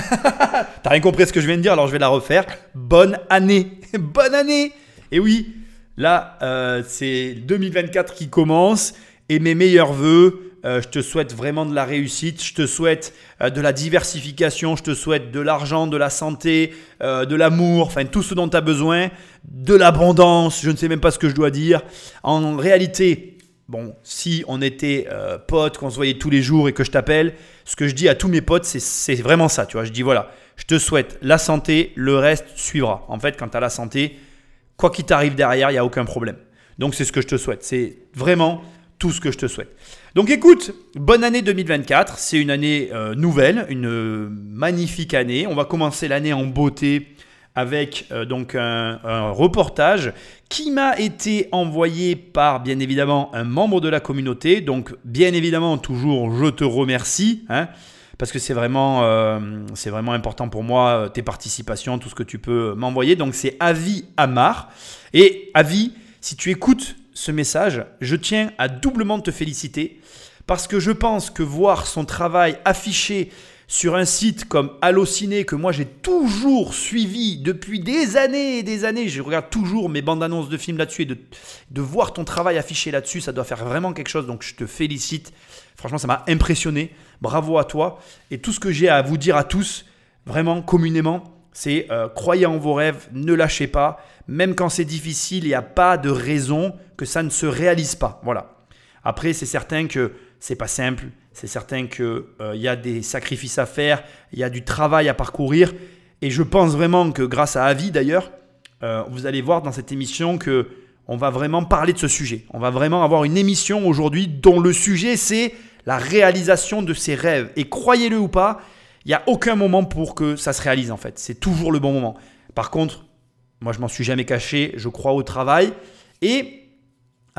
T'as rien compris ce que je viens de dire, alors je vais la refaire. Bonne année. Bonne année. Et oui, là, euh, c'est 2024 qui commence et mes meilleurs voeux. Euh, je te souhaite vraiment de la réussite, je te souhaite euh, de la diversification, je te souhaite de l'argent, de la santé, de l'amour, enfin tout ce dont tu as besoin, de l'abondance, je ne sais même pas ce que je dois dire. En réalité, bon, si on était potes, qu'on se voyait tous les jours et que je t'appelle, ce que je dis à tous mes potes, c'est vraiment ça, tu vois. Je dis voilà, je te souhaite la santé, le reste suivra. En fait, quand tu as la santé, quoi qu'il t'arrive derrière, il n'y a aucun problème. Donc c'est ce que je te souhaite. C'est vraiment tout ce que je te souhaite. Donc écoute, bonne année 2024. C'est une année euh, nouvelle, une euh, magnifique année. On va commencer l'année en beauté avec euh, donc un, reportage qui m'a été envoyé par bien évidemment un membre de la communauté. Donc bien évidemment toujours je te remercie. Hein, parce que c'est vraiment, euh, vraiment important pour moi, euh, tes participations, tout ce que tu peux m'envoyer. Donc c'est Avi Amar. Et Avi, si tu écoutes ce message, je tiens à doublement te féliciter parce que je pense que voir son travail affiché sur un site comme Allociné que moi j'ai toujours suivi depuis des années et des années, je regarde toujours mes bandes annonces de films là-dessus et de, voir ton travail affiché là-dessus, ça doit faire vraiment quelque chose, donc je te félicite. Franchement, ça m'a impressionné. Bravo à toi. Et tout ce que j'ai à vous dire à tous, vraiment communément, c'est euh, croyez en vos rêves, ne lâchez pas. Même quand c'est difficile, il n'y a pas de raison que ça ne se réalise pas. Voilà. Après, c'est certain que c'est pas simple, c'est certain qu'il euh, y a des sacrifices à faire, il y a du travail à parcourir. Et je pense vraiment que grâce à Avi d'ailleurs, euh, vous allez voir dans cette émission que on va vraiment parler de ce sujet. On va vraiment avoir une émission aujourd'hui dont le sujet c'est la réalisation de ses rêves. Et croyez-le ou pas, il n'y a aucun moment pour que ça se réalise en fait. C'est toujours le bon moment. Par contre, moi je m'en suis jamais caché, je crois au travail. Et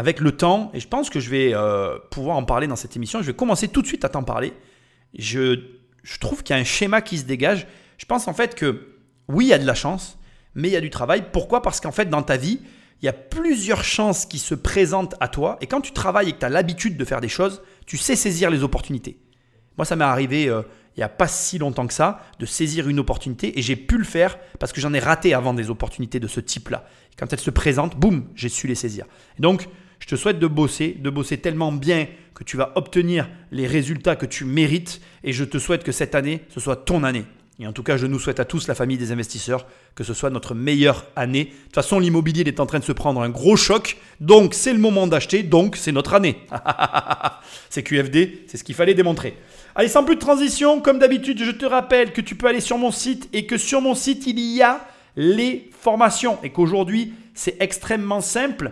avec le temps, et je pense que je vais euh, pouvoir en parler dans cette émission, je vais commencer tout de suite à t'en parler. Je, trouve qu'il y a un schéma qui se dégage. Je pense en fait que oui, il y a de la chance, mais il y a du travail. Pourquoi? Parce qu'en fait, dans ta vie, il y a plusieurs chances qui se présentent à toi. Et quand tu travailles et que tu as l'habitude de faire des choses, tu sais saisir les opportunités. Moi, ça m'est arrivé euh, il n'y a pas si longtemps que ça de saisir une opportunité et j'ai pu le faire parce que j'en ai raté avant des opportunités de ce type-là. Quand elles se présentent, boum, j'ai su les saisir. donc, je te souhaite de bosser, de bosser tellement bien que tu vas obtenir les résultats que tu mérites. Et je te souhaite que cette année, ce soit ton année. Et en tout cas, je nous souhaite à tous, la famille des investisseurs, que ce soit notre meilleure année. De toute façon, l'immobilier est en train de se prendre un gros choc. Donc, c'est le moment d'acheter. Donc, c'est notre année. c'est QFD, c'est ce qu'il fallait démontrer. Allez, sans plus de transition, comme d'habitude, je te rappelle que tu peux aller sur mon site et que sur mon site, il y a les formations. Et qu'aujourd'hui, c'est extrêmement simple.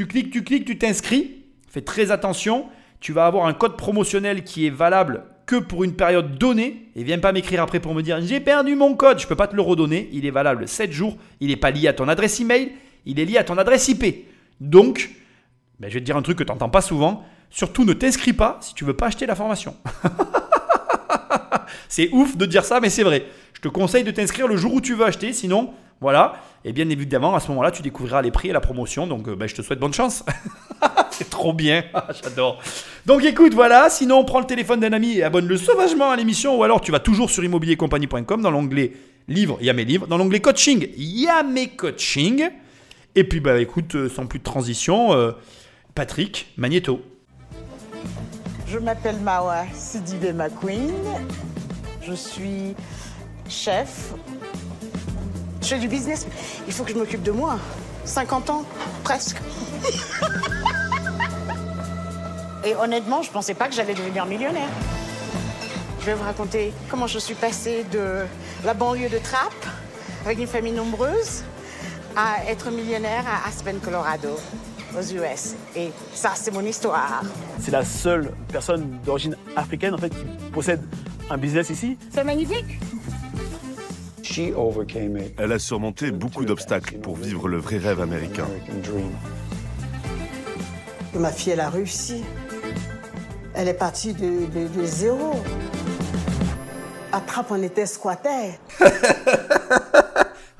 Tu cliques, tu cliques, tu t'inscris. Fais très attention. Tu vas avoir un code promotionnel qui est valable que pour une période donnée. Et viens pas m'écrire après pour me dire j'ai perdu mon code. Je peux pas te le redonner. Il est valable 7 jours. Il n'est pas lié à ton adresse email. Il est lié à ton adresse IP. Donc, ben, je vais te dire un truc que tu n'entends pas souvent. Surtout ne t'inscris pas si tu veux pas acheter la formation. c'est ouf de dire ça, mais c'est vrai. Je te conseille de t'inscrire le jour où tu veux acheter. Sinon, voilà. Et bien évidemment, à ce moment-là, tu découvriras les prix et la promotion. Donc, euh, ben, je te souhaite bonne chance. c'est trop bien. J'adore. Donc, écoute, voilà. Sinon, prends le téléphone d'un ami et abonne-le sauvagement à l'émission. Ou alors, tu vas toujours sur immobiliercompagnie.com dans l'onglet livres, il y a mes livres. Dans l'onglet coaching, il y a mes coachings. Et puis, bah, écoute, euh, sans plus de transition, euh, Patrick Magneto. Je m'appelle Mawa Sidibe McQueen. Je suis chef je fais du business. Il faut que je m'occupe de moi. 50 ans, presque. Et honnêtement, je pensais pas que j'allais devenir millionnaire. Je vais vous raconter comment je suis passée de la banlieue de Trappes, avec une famille nombreuse, à être millionnaire à Aspen, Colorado, aux US. Et ça, c'est mon histoire. C'est la seule personne d'origine africaine, en fait, qui possède un business ici. C'est magnifique. Elle a surmonté beaucoup d'obstacles pour vivre le vrai rêve américain. Ma fille, elle a réussi. Elle est partie de, zéro. À Trappe, on était squatter.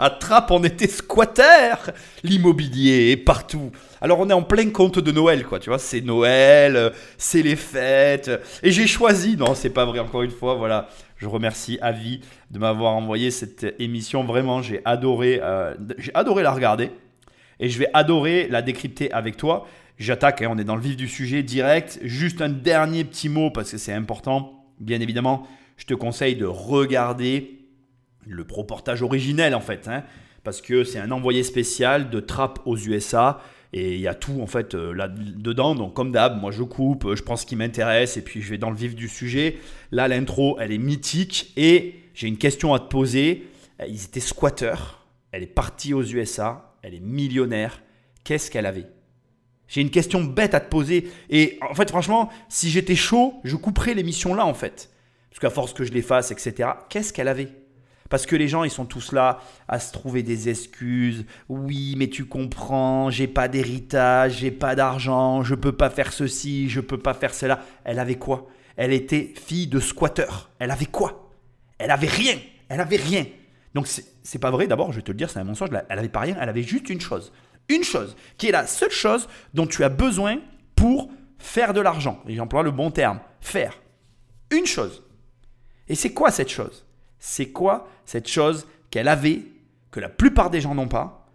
À Trappes, on était squatter. L'immobilier est partout. Alors on est en plein compte de Noël, quoi. Tu vois, c'est Noël, euh, c'est les fêtes. Et j'ai choisi, non, c'est pas vrai, encore une fois, voilà. Je remercie Avi de m'avoir envoyé cette émission. Vraiment, j'ai adoré, euh, j'ai adoré la regarder. Et je vais adorer la décrypter avec toi. J'attaque, hein, on est dans le vif du sujet direct. Juste un dernier petit mot parce que c'est important. Bien évidemment, je te conseille de regarder le reportage originel en fait. hein, parce que c'est un envoyé spécial de Trappe aux USA. Et il y a tout en fait euh, là-dedans. Donc comme d'hab, moi je coupe, euh, je prends ce qui m'intéresse et puis je vais dans le vif du sujet. Là, l'intro, elle est mythique. Et j'ai une question à te poser. Euh, Ils étaient squatteurs. Elle est partie aux USA. Elle est millionnaire. Qu'est-ce qu'elle avait? J'ai une question bête à te poser. Et en fait, franchement, si j'étais chaud, je couperais l'émission là en fait. Parce qu'à force que je les fasse, etc. Qu'est-ce qu'elle avait? Parce que les gens, ils sont tous là à se trouver des excuses. Oui, mais tu comprends, j'ai pas d'héritage, j'ai pas d'argent, je peux pas faire ceci, je peux pas faire cela. Elle avait quoi? Elle était fille de squatteur. Elle avait quoi? Elle avait rien. Elle avait rien. Donc c'est pas vrai, d'abord, je vais te le dire, c'est un mensonge. Elle avait pas rien, elle avait juste une chose. Une chose, qui est la seule chose dont tu as besoin pour faire de l'argent. Et j'emploie le bon terme. Faire. Une chose. Et c'est quoi cette chose? C'est quoi cette chose qu'elle avait, que la plupart des gens n'ont pas,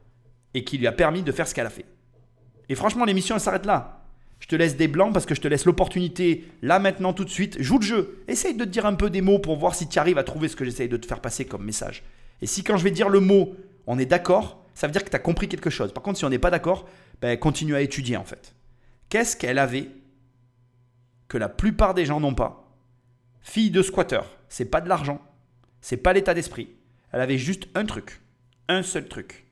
et qui lui a permis de faire ce qu'elle a fait? Et franchement, l'émission, elle s'arrête là. Je te laisse des blancs parce que je te laisse l'opportunité, là, maintenant, tout de suite. Joue le jeu. Essaye de te dire un peu des mots pour voir si tu arrives à trouver ce que j'essaye de te faire passer comme message. Et si quand je vais dire le mot, on est d'accord, ça veut dire que tu as compris quelque chose. Par contre, si on n'est pas d'accord, ben, continue à étudier en fait. Qu'est-ce qu'elle avait que la plupart des gens n'ont pas? Fille de squatter, c'est pas de l'argent, c'est pas l'état d'esprit. Elle avait juste un truc, un seul truc.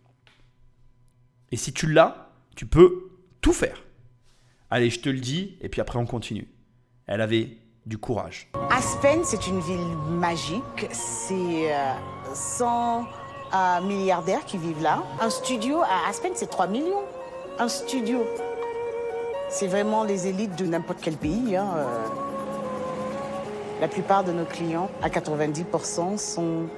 Et si tu l'as, tu peux tout faire. Allez, je te le dis, et puis après on continue. Elle avait du courage. Aspen, c'est une ville magique. C'est euh, 100 euh, milliardaires qui vivent là. Un studio à Aspen, c'est 3 millions. Un studio. C'est vraiment les élites de n'importe quel pays. hein, euh. La plupart de nos clients, à 90%, sont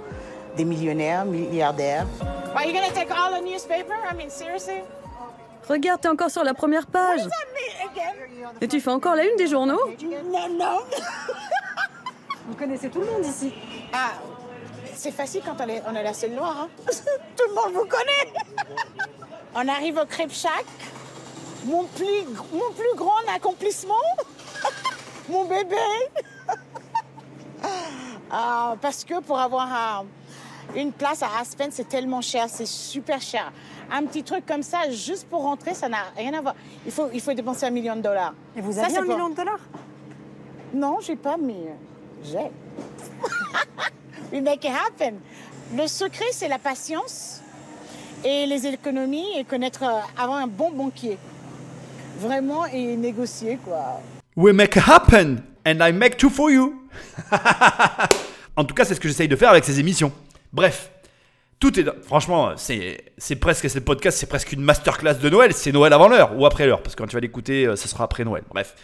des millionnaires, milliardaires. Are you gonna take all the newspaper? I mean, seriously? Regarde, t'es encore sur la première page. Et tu fais encore la une des journaux? Non, non. Vous connaissez tout le monde ici. Ah, c'est facile quand on est, on est la seule noire. hein. Tout le monde vous connaît. on arrive au Crêpe Shack. Mon plus, mon plus grand accomplissement, mon bébé. Ah, parce que pour avoir un- une place à Aspen, c'est tellement cher, c'est super cher. Un petit truc comme ça, juste pour rentrer, ça n'a rien à voir. Il faut, il faut dépenser un million de dollars. Et vous Ça, avez un pour- million de dollars? Non, j'ai pas, mais euh, j'ai. We make it happen. Le secret, c'est la patience et les économies et connaître, euh, avoir un bon banquier. Vraiment, et négocier, quoi. We make it happen and I make two for you. en tout cas, c'est ce que j'essaye de faire avec ces émissions. Bref, tout est. Franchement, c'est c'est presque ce podcast, c'est presque une masterclass de Noël. C'est Noël avant l'heure ou après l'heure, parce que quand tu vas l'écouter, euh, ça sera après Noël. Bref,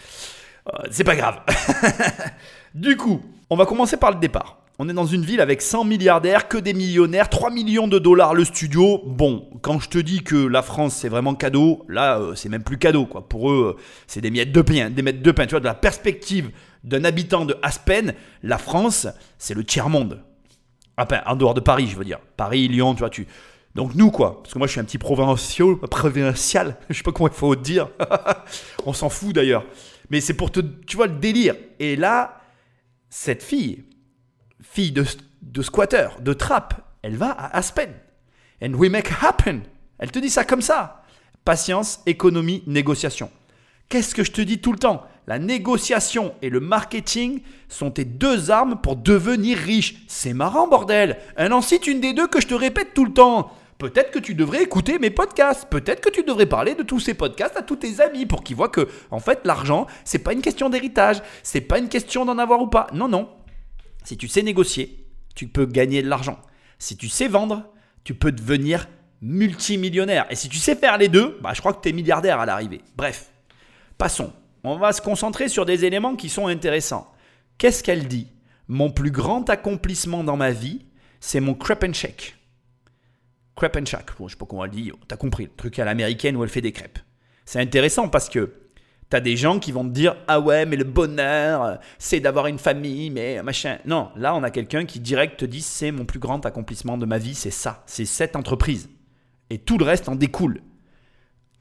Euh, c'est pas grave. du coup, on va commencer par le départ. On est dans une ville avec 100 milliardaires, que des millionnaires, 3 millions de dollars le studio. Bon, quand je te dis que la France c'est vraiment cadeau, là euh, c'est même plus cadeau quoi. Pour eux, euh, c'est des miettes de pain, des miettes de pain. Tu vois, de la perspective d'un habitant de Aspen, la France c'est le tiers monde. Enfin, en dehors de Paris, je veux dire. Paris, Lyon, tu vois, tu. Donc nous quoi, parce que moi je suis un petit provincial, provincial, je sais pas comment il faut dire. On s'en fout d'ailleurs. Mais c'est pour te, tu vois le délire. Et là, cette fille, fille de, de squatter, de trappe, elle va à Aspen. And we make happen. Elle te dit ça comme ça. Patience, économie, négociation. Qu'est-ce que je te dis tout le temps? La négociation et le marketing sont tes deux armes pour devenir riche. C'est marrant, bordel. Un en cite une des deux que je te répète tout le temps. Peut-être que tu devrais écouter mes podcasts. Peut-être que tu devrais parler de tous ces podcasts à tous tes amis pour qu'ils voient que, en fait, l'argent, c'est pas une question d'héritage. C'est pas une question d'en avoir ou pas. Non, non. Si tu sais négocier, tu peux gagner de l'argent. Si tu sais vendre, tu peux devenir multimillionnaire. Et si tu sais faire les deux, bah, je crois que tu es milliardaire à l'arrivée. Bref, passons. On va se concentrer sur des éléments qui sont intéressants. Qu'est-ce qu'elle dit? Mon plus grand accomplissement dans ma vie, c'est mon crep and shake. Crepe and Shack. Bon, je sais pas comment elle dit. T'as compris. Le truc à l'américaine où elle fait des crêpes. C'est intéressant parce que t'as des gens qui vont te dire Ah ouais, mais le bonheur, c'est d'avoir une famille, mais machin. Non, là, on a quelqu'un qui direct te dit C'est mon plus grand accomplissement de ma vie, c'est ça. C'est cette entreprise. Et tout le reste en découle.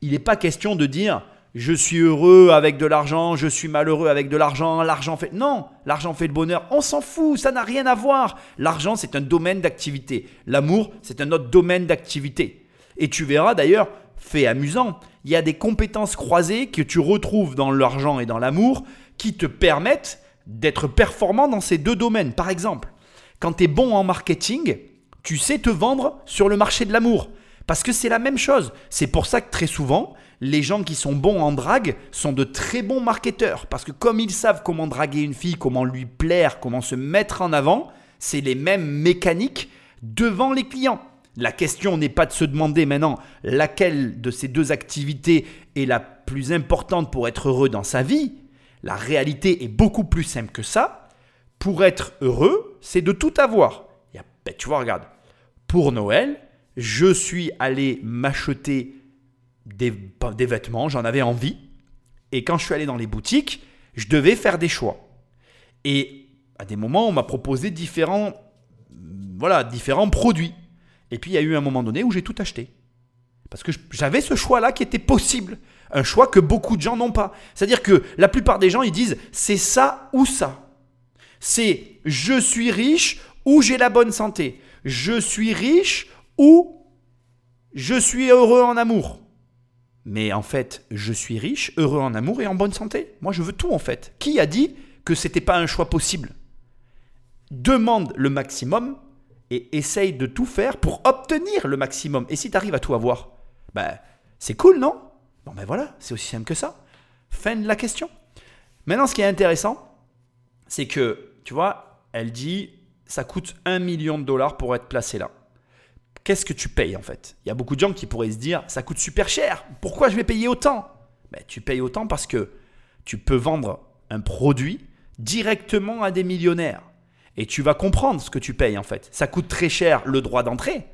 Il n'est pas question de dire je suis heureux avec de l'argent, je suis malheureux avec de l'argent, l'argent fait... Non, l'argent fait le bonheur, on s'en fout, ça n'a rien à voir. L'argent, c'est un domaine d'activité. L'amour, c'est un autre domaine d'activité. Et tu verras d'ailleurs, fait amusant, il y a des compétences croisées que tu retrouves dans l'argent et dans l'amour qui te permettent d'être performant dans ces deux domaines. Par exemple, quand tu es bon en marketing, tu sais te vendre sur le marché de l'amour. Parce que c'est la même chose. C'est pour ça que très souvent, les gens qui sont bons en drague sont de très bons marketeurs. Parce que comme ils savent comment draguer une fille, comment lui plaire, comment se mettre en avant, c'est les mêmes mécaniques devant les clients. La question n'est pas de se demander maintenant laquelle de ces deux activités est la plus importante pour être heureux dans sa vie. La réalité est beaucoup plus simple que ça. Pour être heureux, c'est de tout avoir. Ben, tu vois, regarde, pour Noël, je suis allé m'acheter des, vêtements, j'en avais envie. Et quand je suis allé dans les boutiques, je devais faire des choix. Et à des moments, on m'a proposé différents, voilà, différents produits. Et puis il y a eu un moment donné où j'ai tout acheté. Parce que j'avais ce choix-là qui était possible. Un choix que beaucoup de gens n'ont pas. C'est-à-dire que la plupart des gens, ils disent c'est ça ou ça. C'est je suis riche ou j'ai la bonne santé. Je suis riche ou je suis heureux en amour. Mais en fait, je suis riche, heureux en amour et en bonne santé. Moi, je veux tout en fait. Qui a dit que c'était pas un choix possible? Demande le maximum et essaye de tout faire pour obtenir le maximum. Et si tu arrives à tout avoir, ben, c'est cool, non? Bon, ben voilà, c'est aussi simple que ça. Fin de la question. Maintenant, ce qui est intéressant, c'est que, tu vois, elle dit, ça coûte un million de dollars pour être placé là qu'est-ce que tu payes en fait? Il y a beaucoup de gens qui pourraient se dire ça coûte super cher, pourquoi je vais payer autant? Ben, Tu payes autant parce que tu peux vendre un produit directement à des millionnaires. Et tu vas comprendre ce que tu payes en fait. Ça coûte très cher le droit d'entrée,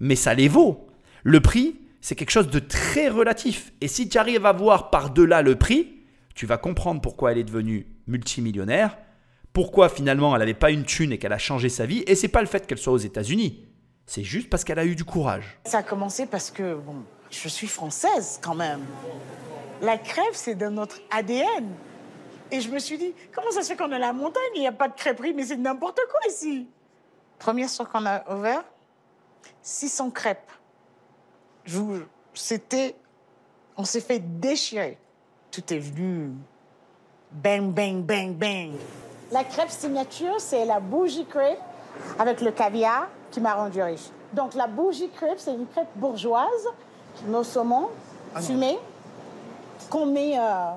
mais ça les vaut. Le prix, c'est quelque chose de très relatif. Et si tu arrives à voir par-delà le prix, tu vas comprendre pourquoi elle est devenue multimillionnaire, pourquoi finalement elle n'avait pas une thune et qu'elle a changé sa vie. Et c'est pas le fait qu'elle soit aux États-Unis. C'est juste parce qu'elle a eu du courage. Ça a commencé parce que, bon, je suis française quand même. La crève, c'est dans notre ADN. Et je me suis dit, comment ça se fait qu'on est à la montagne, il n'y a pas de crêperie, mais c'est n'importe quoi ici. Première soir qu'on a ouvert, 600 crêpes. C'était, on s'est fait déchirer. Tout est venu bang, bang, bang, bang. La crêpe signature, c'est la bougie crêpe avec le caviar qui m'a rendu riche. Donc la bougie crêpe, c'est une crêpe bourgeoise, nos saumons ah fumés, qu'on met euh,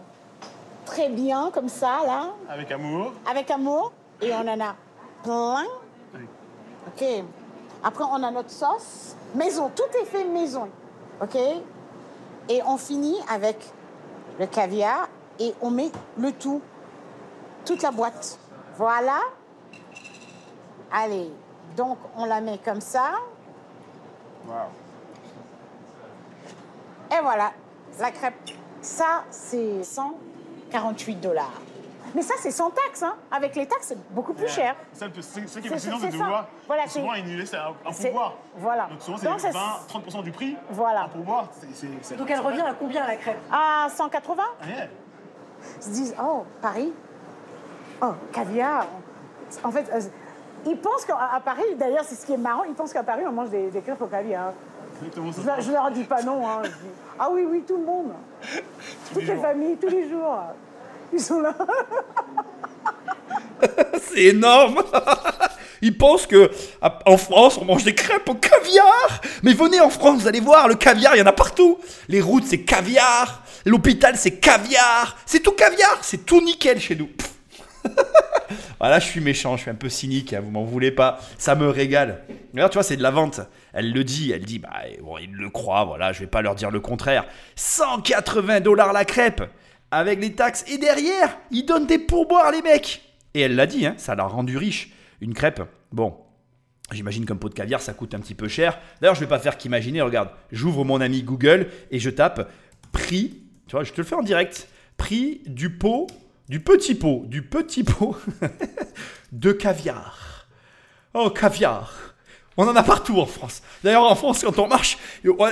très bien comme ça, là. Avec amour. Avec amour. Et on en a plein. OK. Après, on a notre sauce maison. Tout est fait maison. OK. Et on finit avec le caviar et on met le tout. Toute la boîte. Voilà. Allez, donc on la met comme ça. Et voilà, la crêpe. Ça, c'est 148 dollars. Mais ça, c'est sans taxe. Hein. Avec les taxes, c'est beaucoup plus cher. Ça, ce qui est fascinant, c'est de voir voilà, souvent annuler, c'est un, pourboire. Voilà. Donc souvent, c'est 20-30% du prix. Voilà. Un pourboire. Donc elle revient à combien la crêpe? À 180 yeah. Ils se disent, oh, Paris, oh, caviar. En fait, euh, ils pensent qu'à Paris, d'ailleurs, c'est ce qui est marrant, ils pensent qu'à Paris, on mange des, des crêpes au caviar. Hein. Je, je, leur dis pas non. Hein. ah oui, oui, tout le monde. Toutes les, familles, tous les jours. Ils sont là. c'est énorme. Ils pensent que en France, on mange des crêpes au caviar. Mais venez en France, vous allez voir, le caviar, il y en a partout. Les routes, c'est caviar. L'hôpital, c'est caviar. C'est tout caviar. C'est tout nickel chez nous. Voilà, je suis méchant, je suis un peu cynique, hein, vous m'en voulez pas. Ça me régale. D'ailleurs, tu vois, c'est de la vente. Elle le dit, elle dit, bah, bon, ils le croient, voilà, je vais pas leur dire le contraire. 180 dollars la crêpe avec les taxes. Et derrière, ils donnent des pourboires, les mecs. Et elle l'a dit, hein, ça l'a rendu riche. Une crêpe, bon, J'imagine qu'un pot de caviar, ça coûte un petit peu cher. D'ailleurs, je ne vais pas faire qu'imaginer. Regarde, j'ouvre mon ami Google et je tape prix. Tu vois, je te le fais en direct. Prix du pot, du petit pot, du petit pot de caviar. Oh, caviar. On en a partout en France. D'ailleurs, en France, quand on marche,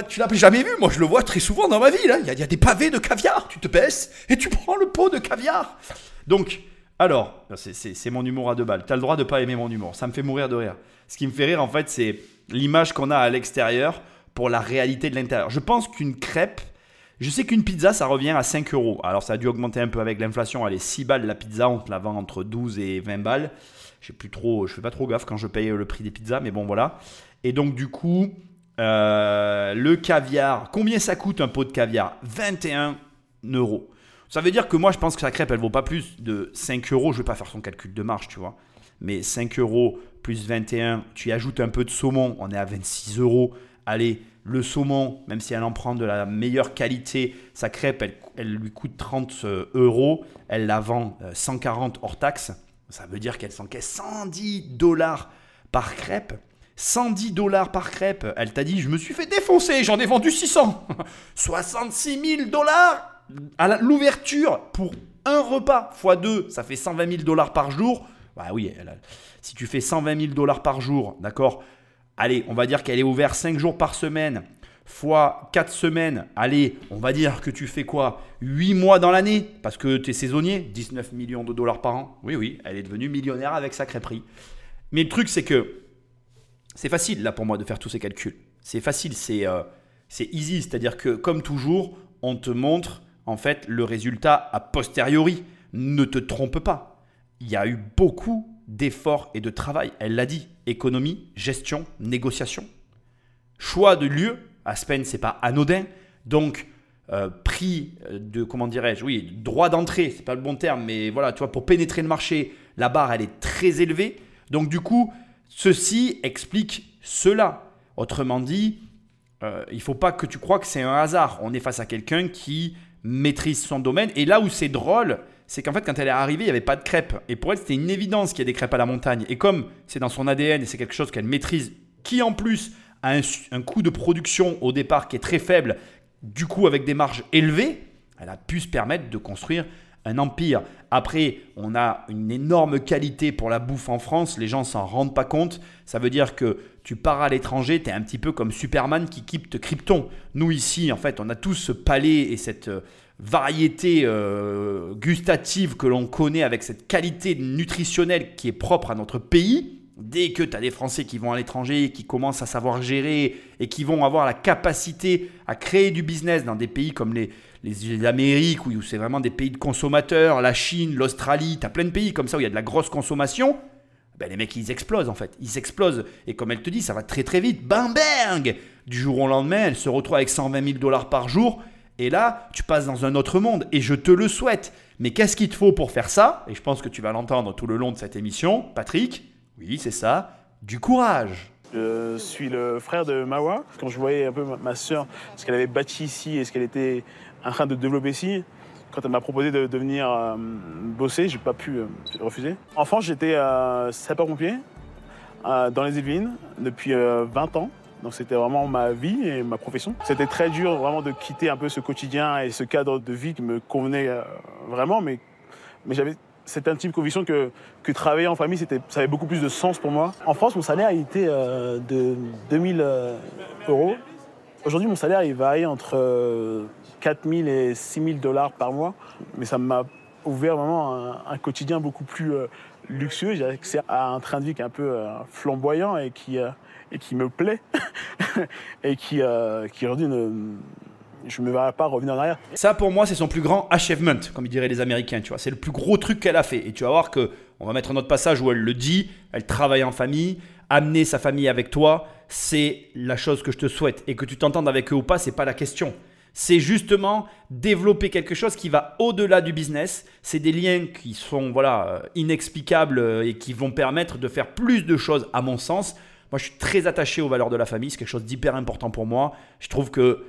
tu l'as jamais vu. Moi, je le vois très souvent dans ma vie. Là. Il, y a, des pavés de caviar. Tu te baisses et tu prends le pot de caviar. Donc, alors, c'est mon humour à deux balles. Tu as le droit de pas aimer mon humour. Ça me fait mourir de rire. Ce qui me fait rire, en fait, c'est l'image qu'on a à l'extérieur pour la réalité de l'intérieur. Je pense qu'une crêpe, je sais qu'une pizza, ça revient à 5 euros. Alors, ça a dû augmenter un peu avec l'inflation. Elle est 6 balles la pizza. On te la vend entre 12 et 20 balles. Je plus trop, je fais pas trop gaffe quand je paye le prix des pizzas, mais bon, voilà. Et donc, du coup, euh, le caviar, combien ça coûte un pot de caviar? 21 euros. Ça veut dire que moi, je pense que sa crêpe, elle vaut pas plus de 5 euros. Je vais pas faire son calcul de marge, tu vois. Mais 5 euros plus 21, tu y ajoutes un peu de saumon, on est à 26 euros. Allez, le saumon, même si elle en prend de la meilleure qualité, sa crêpe, elle, lui coûte 30 euh, euros. Elle la vend 140 euh, hors taxe. Ça veut dire qu'elle s'encaisse 110 dollars par crêpe. 110 dollars par crêpe. Elle t'a dit, je me suis fait défoncer, j'en ai vendu 600. 66 000 dollars à l'ouverture pour un repas x 2, ça fait 120 000 dollars par jour. Bah oui, si tu fais 120 000 dollars par jour, d'accord Allez, on va dire qu'elle est ouverte 5 jours par semaine, fois 4 semaines. Allez, on va dire que tu fais quoi? 8 mois dans l'année, parce que tu es saisonnier, 19 millions de dollars par an. Oui, oui, elle est devenue millionnaire avec sa crêperie. Mais le truc, c'est que c'est facile là pour moi de faire tous ces calculs. C'est facile, c'est euh, easy, c'est-à-dire que comme toujours, on te montre en fait le résultat a posteriori. Ne te trompe pas. Il y a eu beaucoup d'efforts et de travail. Elle l'a dit économie, gestion, négociation. Choix de lieu. Aspen, c'est pas anodin. Donc, euh, prix de, comment dirais-je, oui, droit d'entrée, c'est pas le bon terme, mais voilà, tu vois, pour pénétrer le marché, la barre, elle est très élevée. Donc, du coup, ceci explique cela. Autrement dit, euh, il faut pas que tu crois que c'est un hasard. On est face à quelqu'un qui maîtrise son domaine. Et là où c'est drôle, c'est qu'en fait, quand elle est arrivée, il n'y avait pas de crêpes. Et pour elle, c'était une évidence qu'il y ait des crêpes à la montagne. Et comme c'est dans son ADN et c'est quelque chose qu'elle maîtrise, qui en plus a un, coût de production au départ qui est très faible, du coup avec des marges élevées, elle a pu se permettre de construire un empire. Après, on a une énorme qualité pour la bouffe en France, les gens s'en rendent pas compte. Ça veut dire que tu pars à l'étranger, tu es un petit peu comme Superman qui quitte Krypton. Nous ici, en fait, on a tous ce palais et cette euh, variété euh, gustative que l'on connaît avec cette qualité nutritionnelle qui est propre à notre pays. Dès que tu as des Français qui vont à l'étranger, qui commencent à savoir gérer et qui vont avoir la capacité à créer du business dans des pays comme les, Amériques, où c'est vraiment des pays de consommateurs, la Chine, l'Australie, tu as plein de pays comme ça où il y a de la grosse consommation, ben les mecs ils explosent en fait. Ils explosent. Et comme elle te dit, ça va très très vite. Bam bang Du jour au lendemain, elle se retrouve avec 120 000 dollars par jour. Et là, tu passes dans un autre monde. Et je te le souhaite. Mais qu'est-ce qu'il te faut pour faire ça? Et je pense que tu vas l'entendre tout le long de cette émission. Patrick, oui, c'est ça. Du courage. Je suis le frère de Mawa. Quand je voyais un peu ma soeur, ce qu'elle avait bâti ici et ce qu'elle était en train de développer ici, quand elle m'a proposé de, venir euh, bosser, j'ai pas pu euh, refuser. En France, j'étais euh, sapeur-pompier dans les Yvelines depuis 20 ans. Donc c'était vraiment ma vie et ma profession. C'était très dur vraiment de quitter un peu ce quotidien et ce cadre de vie qui me convenait vraiment, mais, mais j'avais cette intime conviction que, que travailler en famille, ça avait beaucoup plus de sens pour moi. En France, mon salaire était de 2000 euros. Aujourd'hui, mon salaire, il varie entre 4 000 et 6 000 dollars par mois. Mais ça m'a ouvert vraiment un, quotidien beaucoup plus euh, luxueux. J'ai accès à un train de vie qui est un peu euh, flamboyant et qui, euh, et qui me plaît. et qui, qui aujourd'hui je me verrai pas revenir en arrière. Ça, pour moi, c'est son plus grand achievement, comme diraient les Américains. Tu vois, c'est le plus gros truc qu'elle a fait. Et tu vas voir que, on va mettre un autre passage où elle le dit. Elle travaille en famille, amener sa famille avec toi, c'est la chose que je te souhaite. Et que tu t'entendes avec eux ou pas, c'est pas la question c'est justement développer quelque chose qui va au-delà du business. C'est des liens qui sont voilà euh, inexplicables euh, et qui vont permettre de faire plus de choses à mon sens. Moi, je suis très attaché aux valeurs de la famille. C'est quelque chose d'hyper important pour moi. Je trouve que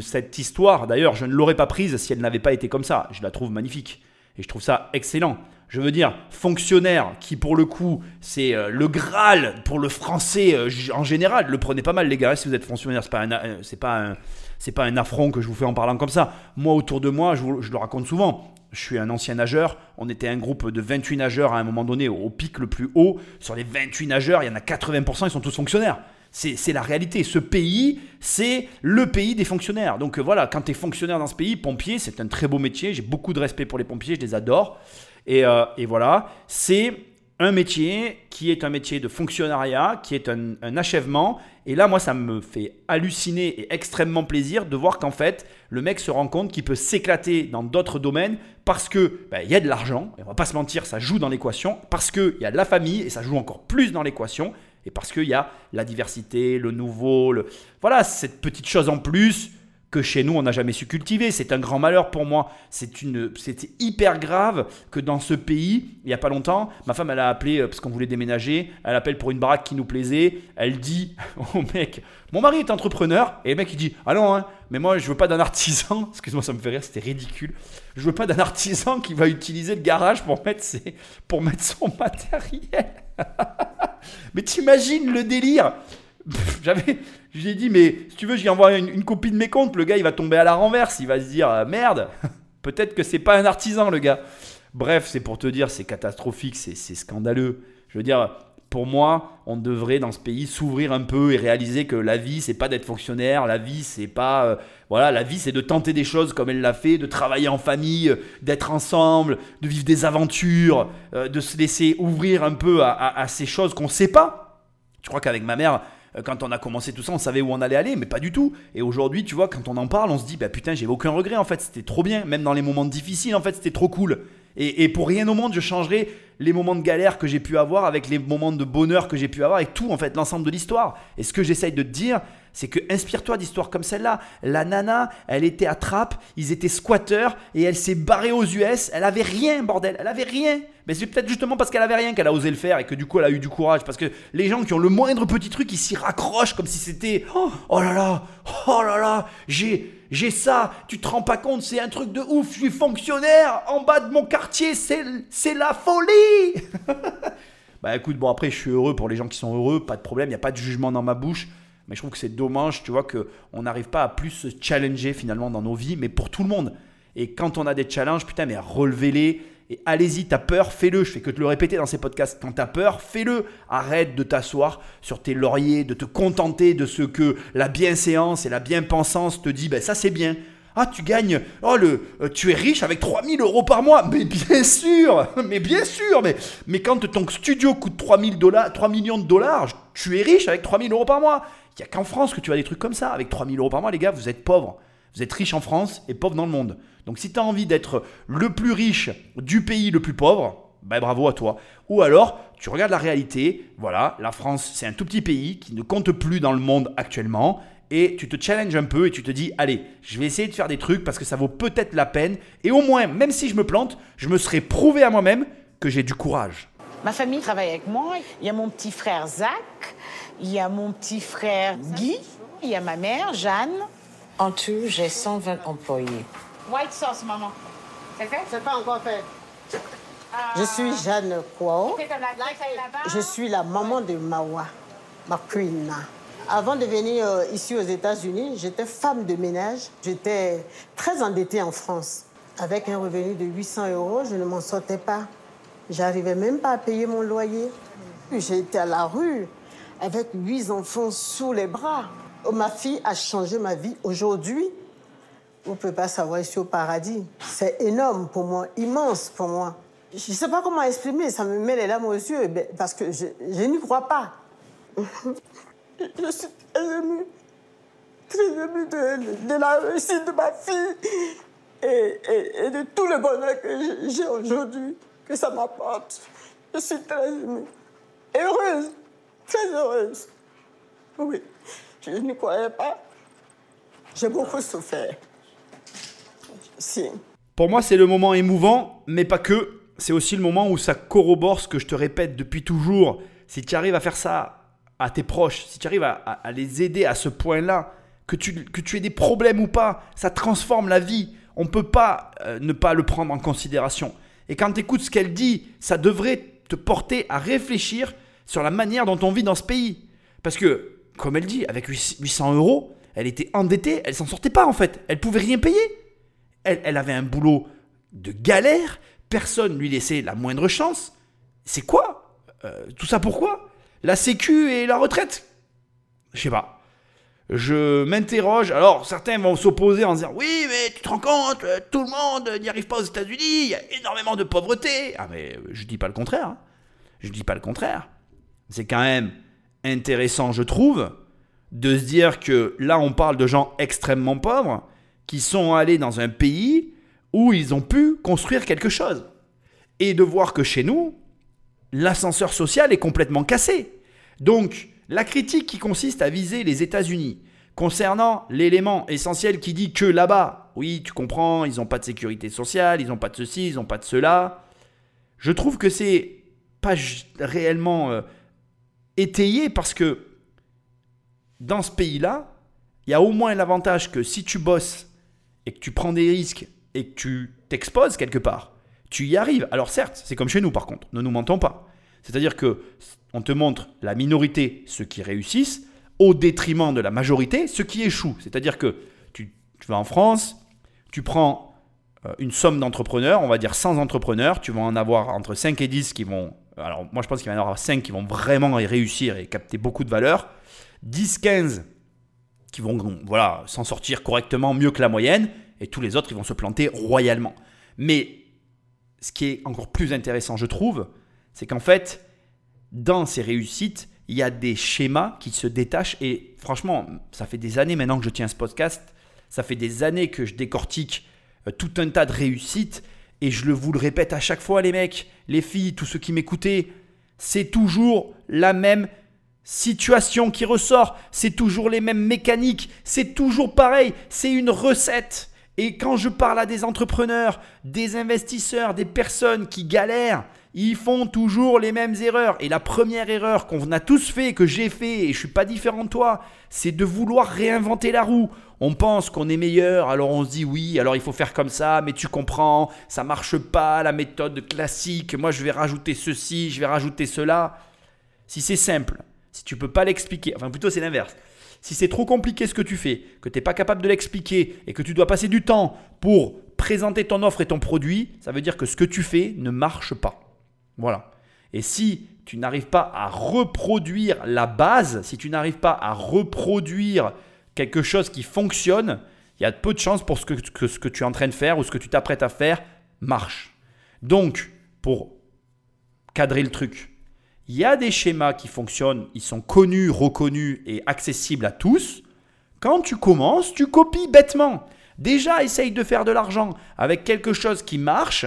cette histoire, d'ailleurs, je ne l'aurais pas prise si elle n'avait pas été comme ça. Je la trouve magnifique et je trouve ça excellent. Je veux dire, fonctionnaire, qui pour le coup, c'est euh, le Graal pour le français euh, en général. Le prenez pas mal, les gars, si vous êtes fonctionnaire, c'est pas euh, c'est pas un, affront que je vous fais en parlant comme ça. Moi, autour de moi, je, je le raconte souvent. Je suis un ancien nageur. On était un groupe de 28 nageurs à un moment donné, au pic le plus haut. Sur les 28 nageurs, il y en a 80%, ils sont tous fonctionnaires. C'est la réalité. Ce pays, c'est le pays des fonctionnaires. Donc euh, voilà, quand tu es fonctionnaire dans ce pays, pompier, c'est un très beau métier. J'ai beaucoup de respect pour les pompiers, je les adore. Et, euh, et voilà, c'est un métier qui est un métier de fonctionnariat, qui est un, un achèvement. Et là, moi, ça me fait halluciner et extrêmement plaisir de voir qu'en fait, le mec se rend compte qu'il peut s'éclater dans d'autres domaines parce que ben, il y a de l'argent. On va pas se mentir, ça joue dans l'équation. Parce qu'il y a de la famille et ça joue encore plus dans l'équation. Et parce qu'il y a la diversité, le nouveau, voilà, cette petite chose en plus que chez nous on n'a jamais su cultiver. C'est un grand malheur pour moi. C'est une, c'était hyper grave que dans ce pays, il y a pas longtemps, ma femme elle a appelé euh, parce qu'on voulait déménager. Elle appelle pour une baraque qui nous plaisait. Elle dit au mec, mon mari est entrepreneur. Et le mec il dit, ah non, hein, mais moi je veux pas d'un artisan. Excuse-moi, ça me fait rire, c'était ridicule. Je veux pas d'un artisan qui va utiliser le garage pour mettre ses, pour mettre son matériel. Mais t'imagines le délire J'avais, je lui ai dit, mais si tu veux, j'y envoie une, une copie de mes comptes. Le gars, il va tomber à la renverse. Il va se dire, euh, merde, peut-être que c'est pas un artisan, le gars. Bref, c'est pour te dire, c'est catastrophique, c'est scandaleux. Je veux dire, pour moi, on devrait dans ce pays s'ouvrir un peu et réaliser que la vie, c'est pas d'être fonctionnaire. La vie, c'est pas, euh, voilà, la vie, c'est de tenter des choses comme elle l'a fait, de travailler en famille, euh, d'être ensemble, de vivre des aventures, euh, de se laisser ouvrir un peu à, ces choses qu'on sait pas. Je crois qu'avec ma mère, quand on a commencé tout ça, on savait où on allait aller, mais pas du tout. Et aujourd'hui, tu vois, quand on en parle, on se dit, bah putain, j'ai aucun regret en fait, c'était trop bien. Même dans les moments difficiles, en fait, c'était trop cool. Et, pour rien au monde, je changerais les moments de galère que j'ai pu avoir avec les moments de bonheur que j'ai pu avoir, avec tout, en fait, l'ensemble de l'histoire. Et ce que j'essaye de te dire, c'est que inspire-toi d'histoires comme celle-là. La nana, elle était à Trappes, ils étaient squatteurs et elle s'est barrée aux US. Elle avait rien, bordel, elle avait rien. Mais c'est peut-être justement parce qu'elle avait rien qu'elle a osé le faire et que du coup elle a eu du courage. Parce que les gens qui ont le moindre petit truc, ils s'y raccrochent comme si c'était oh, oh là là, oh là là, j'ai j'ai ça, tu te rends pas compte, c'est un truc de ouf, je suis fonctionnaire en bas de mon quartier, c'est la folie. Bah écoute, bon après je suis heureux pour les gens qui sont heureux, pas de problème, il n'y a pas de jugement dans ma bouche. Mais je trouve que c'est dommage, tu vois, qu'on n'arrive pas à plus se challenger finalement dans nos vies, mais pour tout le monde. Et quand on a des challenges, putain, mais relevez-les. Et allez-y, t'as peur, fais-le. Je fais que te le répéter dans ces podcasts. Quand t'as peur, fais-le. Arrête de t'asseoir sur tes lauriers, de te contenter de ce que la bienséance et la bien-pensance te dit, ben ça c'est bien. Ah, tu gagnes, oh, le, euh, tu es riche avec 3000 euros par mois. Mais bien sûr, mais bien sûr, mais, mais quand ton studio coûte 3000 dollars, 3 millions de dollars, tu es riche avec 3000 euros par mois. Il n'y a qu'en France que tu as des trucs comme ça. Avec 3000 euros par mois, les gars, vous êtes pauvres. Vous êtes riche en France et pauvre dans le monde. Donc si tu as envie d'être le plus riche du pays le plus pauvre, ben bravo à toi. Ou alors, tu regardes la réalité, voilà, la France, c'est un tout petit pays qui ne compte plus dans le monde actuellement, et tu te challenges un peu et tu te dis, allez, je vais essayer de faire des trucs parce que ça vaut peut-être la peine, et au moins, même si je me plante, je me serai prouvé à moi-même que j'ai du courage. Ma famille travaille avec moi. Il y a mon petit frère Zach, il y a mon petit frère Guy, il y a ma mère Jeanne. En tout, j'ai 120 employés. White sauce, maman. C'est fait? C'est pas encore fait. Je suis Jeanne Kwao. Je suis la maman de Mawa, ma queen. Avant de venir euh, ici aux États-Unis, j'étais femme de ménage. J'étais très endettée en France. Avec un revenu de 800 euros, je ne m'en sortais pas. J'arrivais même pas à payer mon loyer. J'ai été à la rue avec huit enfants sous les bras. Oh, Ma fille a changé ma vie. Aujourd'hui, vous ne pouvez pas savoir ici au paradis. C'est énorme pour moi, immense pour moi. Je ne sais pas comment exprimer, ça me met les larmes aux yeux parce que je, n'y crois pas. je suis très émue, très émue de, la réussite de ma fille et, et- de tout le bonheur que j'ai- aujourd'hui, que ça m'apporte. Je suis très émue, heureuse, très heureuse. Oui, je n'y croyais pas. J'ai beaucoup souffert. Si. Pour moi, c'est le moment émouvant, mais pas que. C'est aussi le moment où ça corrobore ce que je te répète depuis toujours. Si tu arrives à faire ça à tes proches, si tu arrives à les aider à ce point-là, que tu, que tu aies des problèmes ou pas, ça transforme la vie. On ne peut pas euh, ne pas le prendre en considération. Et quand tu écoutes ce qu'elle dit, ça devrait te porter à réfléchir sur la manière dont on vit dans ce pays. Parce que, comme elle dit, avec 800 euros, elle était endettée, elle s'en sortait pas en fait. Elle pouvait rien payer. Elle, avait un boulot de galère, personne lui laissait la moindre chance. C'est quoi? Euh, Tout ça pourquoi? La sécu et la retraite? Je sais pas. Je m'interroge. Alors, certains vont s'opposer en disant Oui, mais tu te rends compte, euh, tout le monde n'y arrive pas aux États-Unis, il y a énormément de pauvreté. Ah, mais je dis pas le contraire. hein. Je dis pas le contraire. C'est quand même intéressant, je trouve, de se dire que là, on parle de gens extrêmement pauvres qui sont allés dans un pays où ils ont pu construire quelque chose. Et de voir que chez nous, l'ascenseur social est complètement cassé. Donc, la critique qui consiste à viser les États-Unis concernant l'élément essentiel qui dit que là-bas, oui, tu comprends, ils n'ont pas de sécurité sociale, ils n'ont pas de ceci, ils n'ont pas de cela, je trouve que c'est pas réellement euh, étayé parce que dans ce pays-là, il y a au moins l'avantage que si tu bosses et que tu prends des risques et que tu t'exposes quelque part, tu y arrives. Alors certes, c'est comme chez nous par contre, ne nous mentons pas. C'est-à-dire que on te montre la minorité, ceux qui réussissent, au détriment de la majorité, ceux qui échouent. C'est-à-dire que tu, tu vas en France, tu prends euh, une somme d'entrepreneurs, on va dire 100 entrepreneurs, tu vas en avoir entre 5 et 10 qui vont... Alors moi je pense qu'il va y en avoir 5 qui vont vraiment y réussir et capter beaucoup de valeur. 10, 15 qui vont voilà, s'en sortir correctement, mieux que la moyenne, et tous les autres, ils vont se planter royalement. Mais ce qui est encore plus intéressant, je trouve, c'est qu'en fait, dans ces réussites, il y a des schémas qui se détachent, et franchement, ça fait des années maintenant que je tiens ce podcast, ça fait des années que je décortique euh, tout un tas de réussites, et je vous le répète à chaque fois, les mecs, les filles, tous ceux qui m'écoutaient, c'est toujours la même situation qui ressort, c'est toujours les mêmes mécaniques, c'est toujours pareil, c'est une recette. Et quand je parle à des entrepreneurs, des investisseurs, des personnes qui galèrent, ils font toujours les mêmes erreurs. Et la première erreur qu'on a tous fait, que j'ai fait, et je suis pas différent de toi, c'est de vouloir réinventer la roue. On pense qu'on est meilleur, alors on se dit oui, alors il faut faire comme ça, mais tu comprends, ça marche pas, la méthode classique, moi je vais rajouter ceci, je vais rajouter cela. Si c'est simple, si tu peux pas l'expliquer, enfin plutôt c'est l'inverse. Si c'est trop compliqué ce que tu fais, que tu n'es pas capable de l'expliquer et que tu dois passer du temps pour présenter ton offre et ton produit, ça veut dire que ce que tu fais ne marche pas. Voilà. Et si tu n'arrives pas à reproduire la base, si tu n'arrives pas à reproduire quelque chose qui fonctionne, il y a peu de chances pour ce que, ce que tu es en train de faire ou ce que tu t'apprêtes à faire marche. Donc, pour cadrer le truc, il y a des schémas qui fonctionnent, ils sont connus, reconnus et accessibles à tous. Quand tu commences, tu copies bêtement. Déjà, essaye de faire de l'argent avec quelque chose qui marche.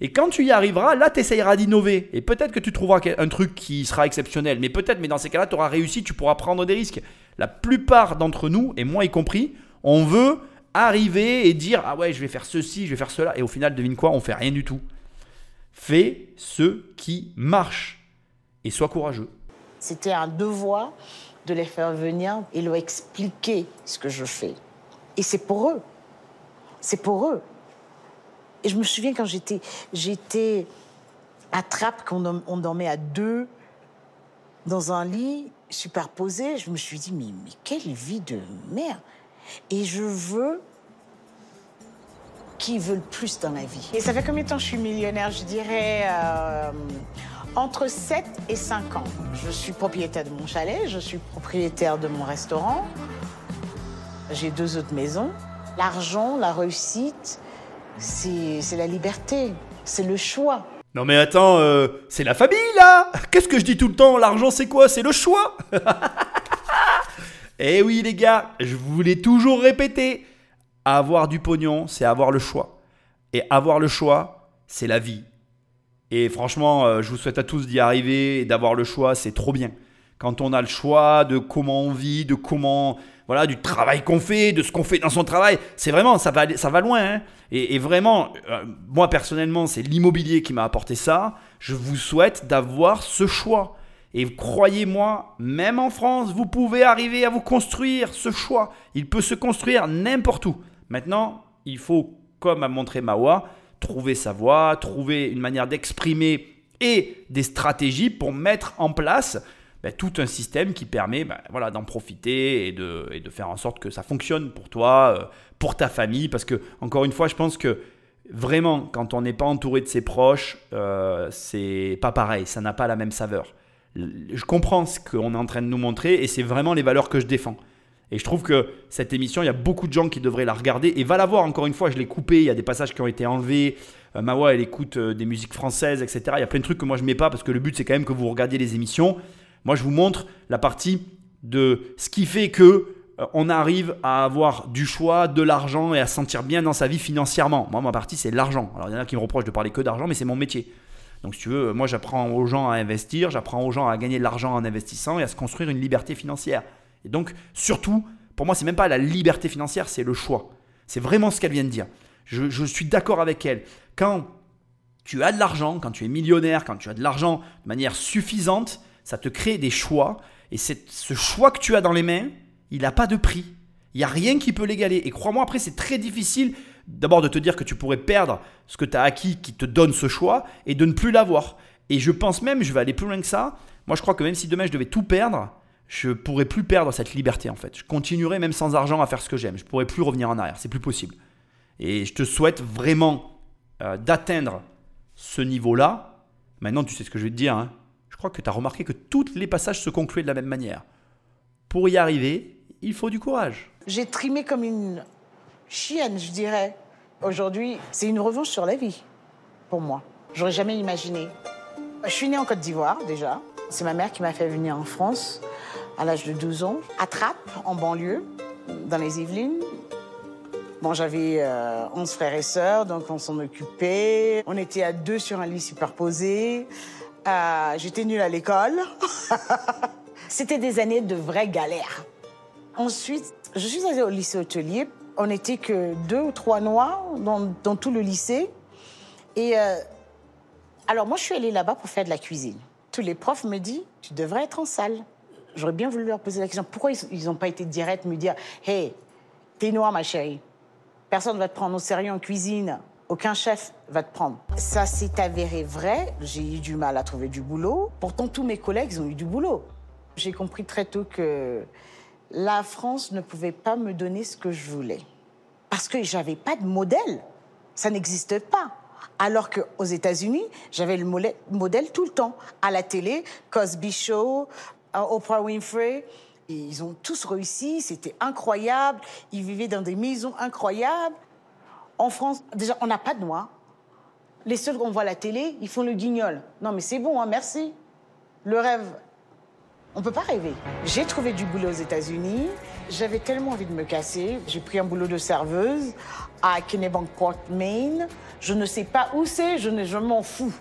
Et quand tu y arriveras, là, tu essayeras d'innover. Et peut-être que tu trouveras un truc qui sera exceptionnel. Mais peut-être, mais dans ces cas-là, tu auras réussi, tu pourras prendre des risques. La plupart d'entre nous, et moi y compris, on veut arriver et dire Ah ouais, je vais faire ceci, je vais faire cela. Et au final, devine quoi On fait rien du tout. Fais ce qui marche et sois courageux. C'était un devoir de les faire venir et leur expliquer ce que je fais. Et c'est pour eux. C'est pour eux. Et je me souviens quand j'étais, j'étais à Trappes, qu'on dorm- on dormait à deux dans un lit superposé, je me suis dit, mais, quelle vie de merde. Et je veux qu'ils veulent plus dans la vie. Et ça fait combien de temps que je suis millionnaire? Je dirais euh, entre 7 et 5 ans. Je suis propriétaire de mon chalet, je suis propriétaire de mon restaurant. J'ai deux autres maisons. L'argent, la réussite, c'est la liberté, c'est le choix. Non mais attends, euh, c'est la famille là Qu'est-ce que je dis tout le temps? L'argent c'est quoi? C'est le choix Eh oui les gars, je vous l'ai toujours répété. Avoir du pognon, c'est avoir le choix. Et avoir le choix, c'est la vie. Et franchement, euh, je vous souhaite à tous d'y arriver et d'avoir le choix, c'est trop bien. Quand on a le choix de comment on vit, de comment, voilà, du travail qu'on fait, de ce qu'on fait dans son travail, c'est vraiment, ça va, ça va loin. hein. Et, et vraiment, euh, moi personnellement, c'est l'immobilier qui m'a apporté ça. Je vous souhaite d'avoir ce choix. Et croyez-moi, même en France, vous pouvez arriver à vous construire ce choix. Il peut se construire n'importe où. Maintenant, il faut, comme a montré Mawa, trouver sa voie, trouver une manière d'exprimer et des stratégies pour mettre en place ben, tout un système qui permet ben, voilà, d'en profiter et de, et de, faire en sorte que ça fonctionne pour toi, euh, pour ta famille. Parce que, encore une fois, je pense que vraiment, quand on n'est pas entouré de ses proches, euh, c'est pas pareil, ça n'a pas la même saveur. Je comprends ce qu'on est en train de nous montrer et c'est vraiment les valeurs que je défends. Et je trouve que cette émission, il y a beaucoup de gens qui devraient la regarder et va la voir. Encore une fois, je l'ai coupée, il y a des passages qui ont été enlevés. Euh, Mawa, elle écoute euh, des musiques françaises, etc. Il y a plein de trucs que moi je mets pas parce que le but c'est quand même que vous regardiez les émissions. Moi, je vous montre la partie de ce qui fait que euh, on arrive à avoir du choix, de l'argent et à se sentir bien dans sa vie financièrement. Moi, ma partie, c'est l'argent. Alors, il y en a qui me reprochent de parler que d'argent, mais c'est mon métier. Donc, si tu veux, moi, j'apprends aux gens à investir, j'apprends aux gens à gagner de l'argent en investissant et à se construire une liberté financière. Et donc, surtout, pour moi, c'est même pas la liberté financière, c'est le choix. C'est vraiment ce qu'elle vient de dire. Je, je suis d'accord avec elle. Quand tu as de l'argent, quand tu es millionnaire, quand tu as de l'argent de manière suffisante, ça te crée des choix. Et ce choix que tu as dans les mains, il n'a pas de prix. Il n'y a rien qui peut l'égaler. Et crois-moi, après, c'est très difficile d'abord de te dire que tu pourrais perdre ce que tu as acquis qui te donne ce choix et de ne plus l'avoir. Et je pense même, je vais aller plus loin que ça, moi je crois que même si demain je devais tout perdre, je pourrais plus perdre cette liberté en fait. Je continuerai même sans argent à faire ce que j'aime. Je pourrais plus revenir en arrière. C'est plus possible. Et je te souhaite vraiment euh, d'atteindre ce niveau-là. Maintenant, tu sais ce que je vais te dire. Hein crois que tu as remarqué que tous les passages se concluaient de la même manière. Pour y arriver, il faut du courage. J'ai trimé comme une chienne, je dirais. Aujourd'hui, c'est une revanche sur la vie, pour moi. J'aurais jamais imaginé. Je suis née en Côte d'Ivoire, déjà. C'est ma mère qui m'a fait venir en France à l'âge de 12 ans, à Trappes, en banlieue, dans les Yvelines. Bon, j'avais 11 euh, frères et sœurs, donc on s'en occupait. On était à deux sur un lit superposé. Euh, j'étais nulle à l'école. C'était des années de vraie galère. Ensuite, je suis allée au lycée hôtelier. On n'était que deux ou trois noirs dans, tout le lycée. Et euh, alors, moi, je suis allée là-bas pour faire de la cuisine. Tous les profs me disent Tu devrais être en salle. J'aurais bien voulu leur poser la question pourquoi ils n'ont pas été directs, me dire Hey, t'es noire, ma chérie. Personne ne va te prendre au sérieux en cuisine. Aucun chef va te prendre. Ça s'est avéré vrai. J'ai eu du mal à trouver du boulot. Pourtant, tous mes collègues ont eu du boulot. J'ai compris très tôt que la France ne pouvait pas me donner ce que je voulais. Parce que j'avais pas de modèle. Ça n'existe pas. Alors qu'aux États-Unis, j'avais le modèle tout le temps. À la télé, Cosby Show, Oprah Winfrey. ils ont tous réussi, c'était incroyable. Ils vivaient dans des maisons incroyables. En France, déjà, on n'a pas de noirs. Les seuls qu'on voit à la télé, ils font le guignol. Non, mais c'est bon, hein, merci. Le rêve, on ne peut pas rêver. J'ai trouvé du boulot aux États-Unis. J'avais tellement envie de me casser. J'ai pris un boulot de serveuse à Kennebunkport, Maine. Je ne sais pas où c'est, je, je m'en fous.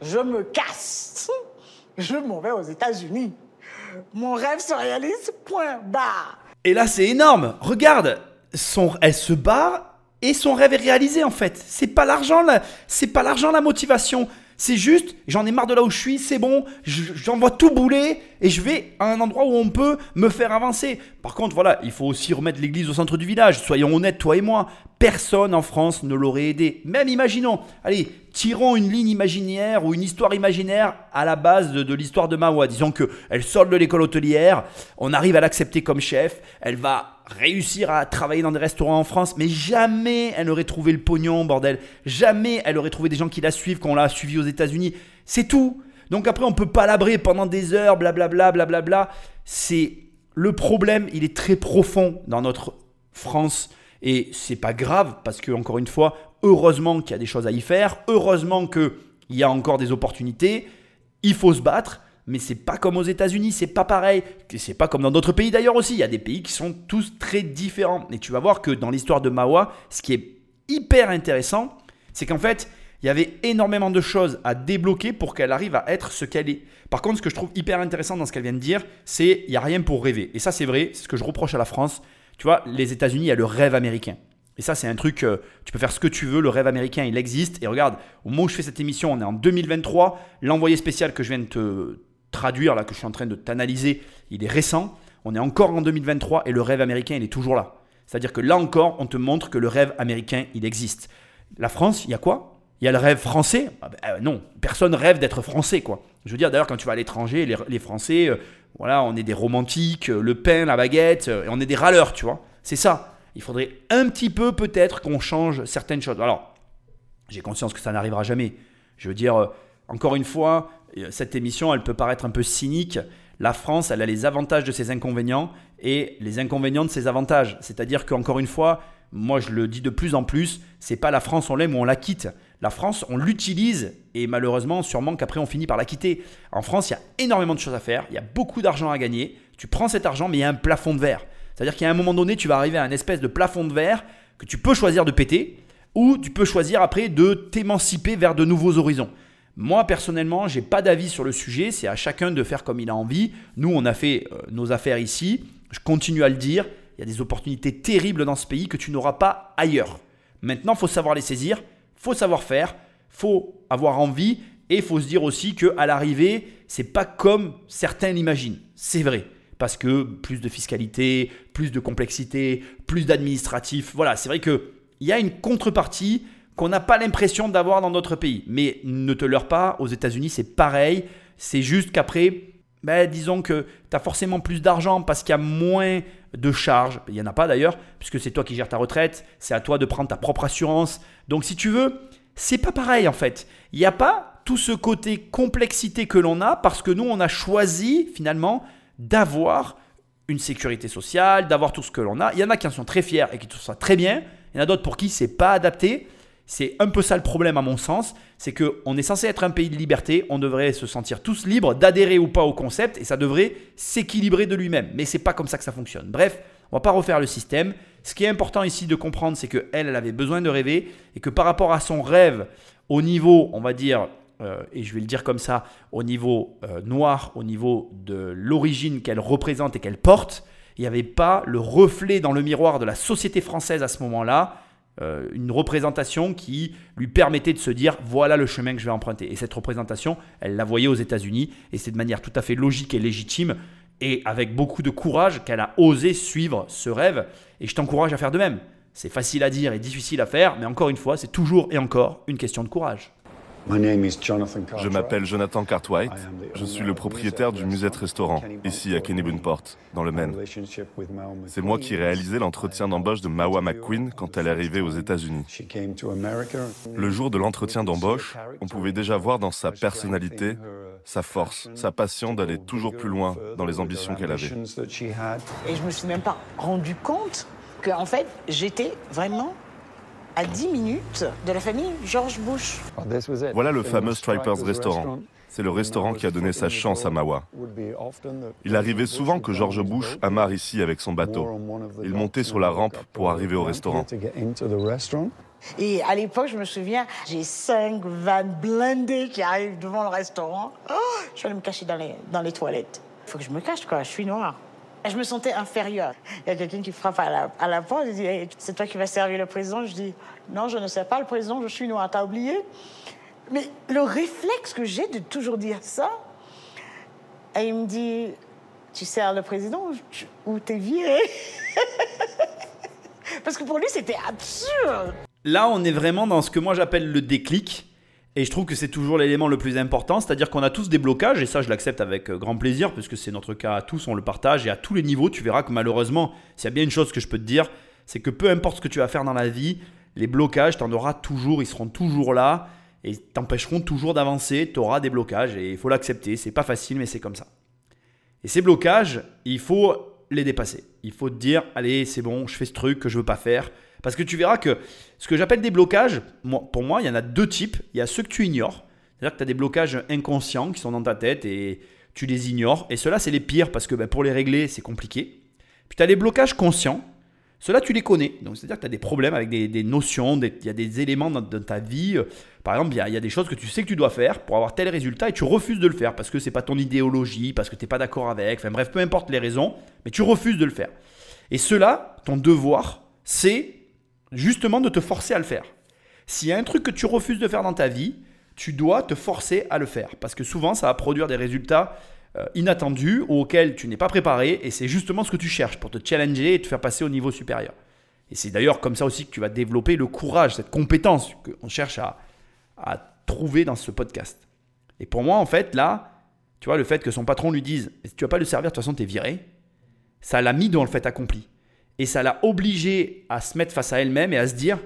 Je me casse. Je m'en vais aux États-Unis. Mon rêve se réalise, point barre. Et là, c'est énorme. Regarde, son, elle se barre et son rêve est réalisé en fait. C'est pas l'argent pas l'argent la motivation. C'est juste, j'en ai marre de là où je suis, c'est bon, j'envoie tout bouler et je vais à un endroit où on peut me faire avancer. Par contre, voilà, il faut aussi remettre l'église au centre du village. Soyons honnêtes, toi et moi. Personne en France ne l'aurait aidé. Même imaginons, allez, tirons une ligne imaginaire ou une histoire imaginaire à la base de, l'histoire de Mawa. Disons qu'elle sort de l'école hôtelière, on arrive à l'accepter comme chef, elle va réussir à travailler dans des restaurants en France, mais jamais elle n'aurait trouvé le pognon, bordel. Jamais elle aurait trouvé des gens qui la suivent quand on l'a suivi aux États-Unis. C'est tout. Donc après, on peut palabrer pendant des heures, blablabla, blablabla. C'est le problème, il est très profond dans notre France. Et c'est pas grave parce que, encore une fois, heureusement qu'il y a des choses à y faire, heureusement qu'il y a encore des opportunités. Il faut se battre. Mais c'est pas comme aux États-Unis, c'est pas pareil. C'est pas comme dans d'autres pays d'ailleurs aussi. Il y a des pays qui sont tous très différents. Et tu vas voir que dans l'histoire de Mawa, ce qui est hyper intéressant, c'est qu'en fait, il y avait énormément de choses à débloquer pour qu'elle arrive à être ce qu'elle est. Par contre, ce que je trouve hyper intéressant dans ce qu'elle vient de dire, c'est il n'y a rien pour rêver. Et ça, c'est vrai, c'est ce que je reproche à la France. Tu vois, les États-Unis, il y a le rêve américain. Et ça, c'est un truc, euh, tu peux faire ce que tu veux, le rêve américain, il existe. Et regarde, au moment où je fais cette émission, on est en 2023. L'envoyé spécial que je viens de te traduire, là, que je suis en train de t'analyser, il est récent. On est encore en 2023 et le rêve américain, il est toujours là. C'est-à-dire que là encore, on te montre que le rêve américain, il existe. La France, il y a quoi? Il y a le rêve français. Ah ben, euh, non, personne rêve d'être français, quoi. Je veux dire, d'ailleurs, quand tu vas à l'étranger, les, Français, euh, voilà, on est des romantiques, euh, le pain, la baguette, et on est des râleurs, tu vois. C'est ça. Il faudrait un petit peu peut-être qu'on change certaines choses. Alors, j'ai conscience que ça n'arrivera jamais. Je veux dire, encore une fois, cette émission, elle peut paraître un peu cynique. La France, elle a les avantages de ses inconvénients et les inconvénients de ses avantages. C'est-à-dire qu'encore une fois, moi je le dis de plus en plus, c'est pas la France on l'aime ou on la quitte. La France, on l'utilise et malheureusement, sûrement qu'après on finit par la quitter. En France, il y a énormément de choses à faire, il y a beaucoup d'argent à gagner. Tu prends cet argent, mais il y a un plafond de verre. C'est-à-dire qu'à un moment donné, tu vas arriver à un espèce de plafond de verre que tu peux choisir de péter ou tu peux choisir après de t'émanciper vers de nouveaux horizons. Moi personnellement, j'ai pas d'avis sur le sujet, c'est à chacun de faire comme il a envie. Nous, on a fait euh, nos affaires ici, je continue à le dire, il y a des opportunités terribles dans ce pays que tu n'auras pas ailleurs. Maintenant, faut savoir les saisir, faut savoir faire, faut avoir envie et faut se dire aussi que à l'arrivée, c'est pas comme certains l'imaginent. C'est vrai parce que plus de fiscalité, plus de complexité, plus d'administratif. Voilà, c'est vrai que il y a une contrepartie qu'on n'a pas l'impression d'avoir dans notre pays. Mais ne te leurre pas, aux États-Unis, c'est pareil. C'est juste qu'après, ben, disons que tu as forcément plus d'argent parce qu'il y a moins de charges. Il n'y en a pas d'ailleurs, puisque c'est toi qui gères ta retraite, c'est à toi de prendre ta propre assurance. Donc si tu veux, c'est pas pareil en fait. Il n'y a pas tout ce côté complexité que l'on a parce que nous, on a choisi finalement d'avoir une sécurité sociale, d'avoir tout ce que l'on a. Il y en a qui en sont très fiers et qui trouvent ça très bien. Il y en a d'autres pour qui c'est pas adapté. C'est un peu ça le problème à mon sens, c'est qu'on est censé être un pays de liberté, on devrait se sentir tous libres d'adhérer ou pas au concept et ça devrait s'équilibrer de lui-même. Mais c'est pas comme ça que ça fonctionne. Bref, on va pas refaire le système. Ce qui est important ici de comprendre, c'est que elle, elle avait besoin de rêver et que par rapport à son rêve, au niveau, on va dire, euh, et je vais le dire comme ça, au niveau euh, noir, au niveau de l'origine qu'elle représente et qu'elle porte, il n'y avait pas le reflet dans le miroir de la société française à ce moment-là euh, une représentation qui lui permettait de se dire voilà le chemin que je vais emprunter. Et cette représentation, elle la voyait aux États-Unis et c'est de manière tout à fait logique et légitime et avec beaucoup de courage qu'elle a osé suivre ce rêve. Et je t'encourage à faire de même. C'est facile à dire et difficile à faire, mais encore une fois, c'est toujours et encore une question de courage. Je m'appelle Jonathan Cartwright. Je suis le propriétaire du Musette Restaurant, ici à Kennebunkport, dans le Maine. C'est moi qui ai réalisé l'entretien d'embauche de Mawa McQueen quand elle est arrivée aux États-Unis. Le jour de l'entretien d'embauche, on pouvait déjà voir dans sa personnalité sa force, sa passion d'aller toujours plus loin dans les ambitions qu'elle avait. Et je me suis même pas rendu compte que, en fait, j'étais vraiment à 10 minutes de la famille George Bush. Voilà le fameux Stripers Restaurant. C'est le restaurant qui a donné sa chance à Mawa. Il arrivait souvent que George Bush amarre ici avec son bateau. Il montait sur la rampe pour arriver au restaurant. Et à l'époque, je me souviens, j'ai cinq vannes blindées qui arrivent devant le restaurant. Oh, je vais aller me cacher dans les, dans les toilettes. Il faut que je me cache, quoi. Je suis noire. Je me sentais inférieure. Il y a quelqu'un qui frappe à la, à la porte. Il dit C'est toi qui vas servir le président Je dis Non, je ne sais pas le président, je suis noire. T'as oublié? Mais le réflexe que j'ai de toujours dire ça, et il me dit Tu sers le président ou t'es viré? Parce que pour lui, c'était absurde. Là, on est vraiment dans ce que moi j'appelle le déclic. Et je trouve que c'est toujours l'élément le plus important, c'est-à-dire qu'on a tous des blocages, et ça je l'accepte avec euh, grand plaisir, puisque c'est notre cas à tous, on le partage, et à tous les niveaux, tu verras que malheureusement, s'il y a bien une chose que je peux te dire, c'est que peu importe ce que tu vas faire dans la vie, les blocages, tu en auras toujours, ils seront toujours là, et t'empêcheront toujours d'avancer, tu auras des blocages, et il faut l'accepter, c'est pas facile, mais c'est comme ça. Et ces blocages, il faut les dépasser. Il faut te dire, allez, c'est bon, je fais ce truc que je veux pas faire. Parce que tu verras que ce que j'appelle des blocages, pour moi, il y en a deux types. Il y a ceux que tu ignores. C'est-à-dire que tu as des blocages inconscients qui sont dans ta tête et tu les ignores. Et ceux-là, c'est les pires parce que ben, pour les régler, c'est compliqué. Puis tu as les blocages conscients. Ceux-là, tu les connais. Donc, c'est-à-dire que tu as des problèmes avec des, notions, il y a des éléments dans, ta vie. Par exemple, il y, a, des choses que tu sais que tu dois faire pour avoir tel résultat et tu refuses de le faire parce que c'est pas ton idéologie, parce que tu n'es pas d'accord avec. Bref, peu importe les raisons, mais tu refuses de le faire. Et cela, ton devoir, c'est justement de te forcer à le faire. S'il y a un truc que tu refuses de faire dans ta vie, tu dois te forcer à le faire. Parce que souvent, ça va produire des résultats euh, inattendus auxquels tu n'es pas préparé. Et c'est justement ce que tu cherches pour te challenger et te faire passer au niveau supérieur. Et c'est d'ailleurs comme ça aussi que tu vas développer le courage, cette compétence qu'on cherche à, trouver dans ce podcast. Et pour moi, en fait, là, tu vois, le fait que son patron lui dise Tu vas pas le servir, de toute façon, tu es viré, ça l'a mis dans le fait accompli. Et ça l'a obligé à se mettre face à elle-même et à se dire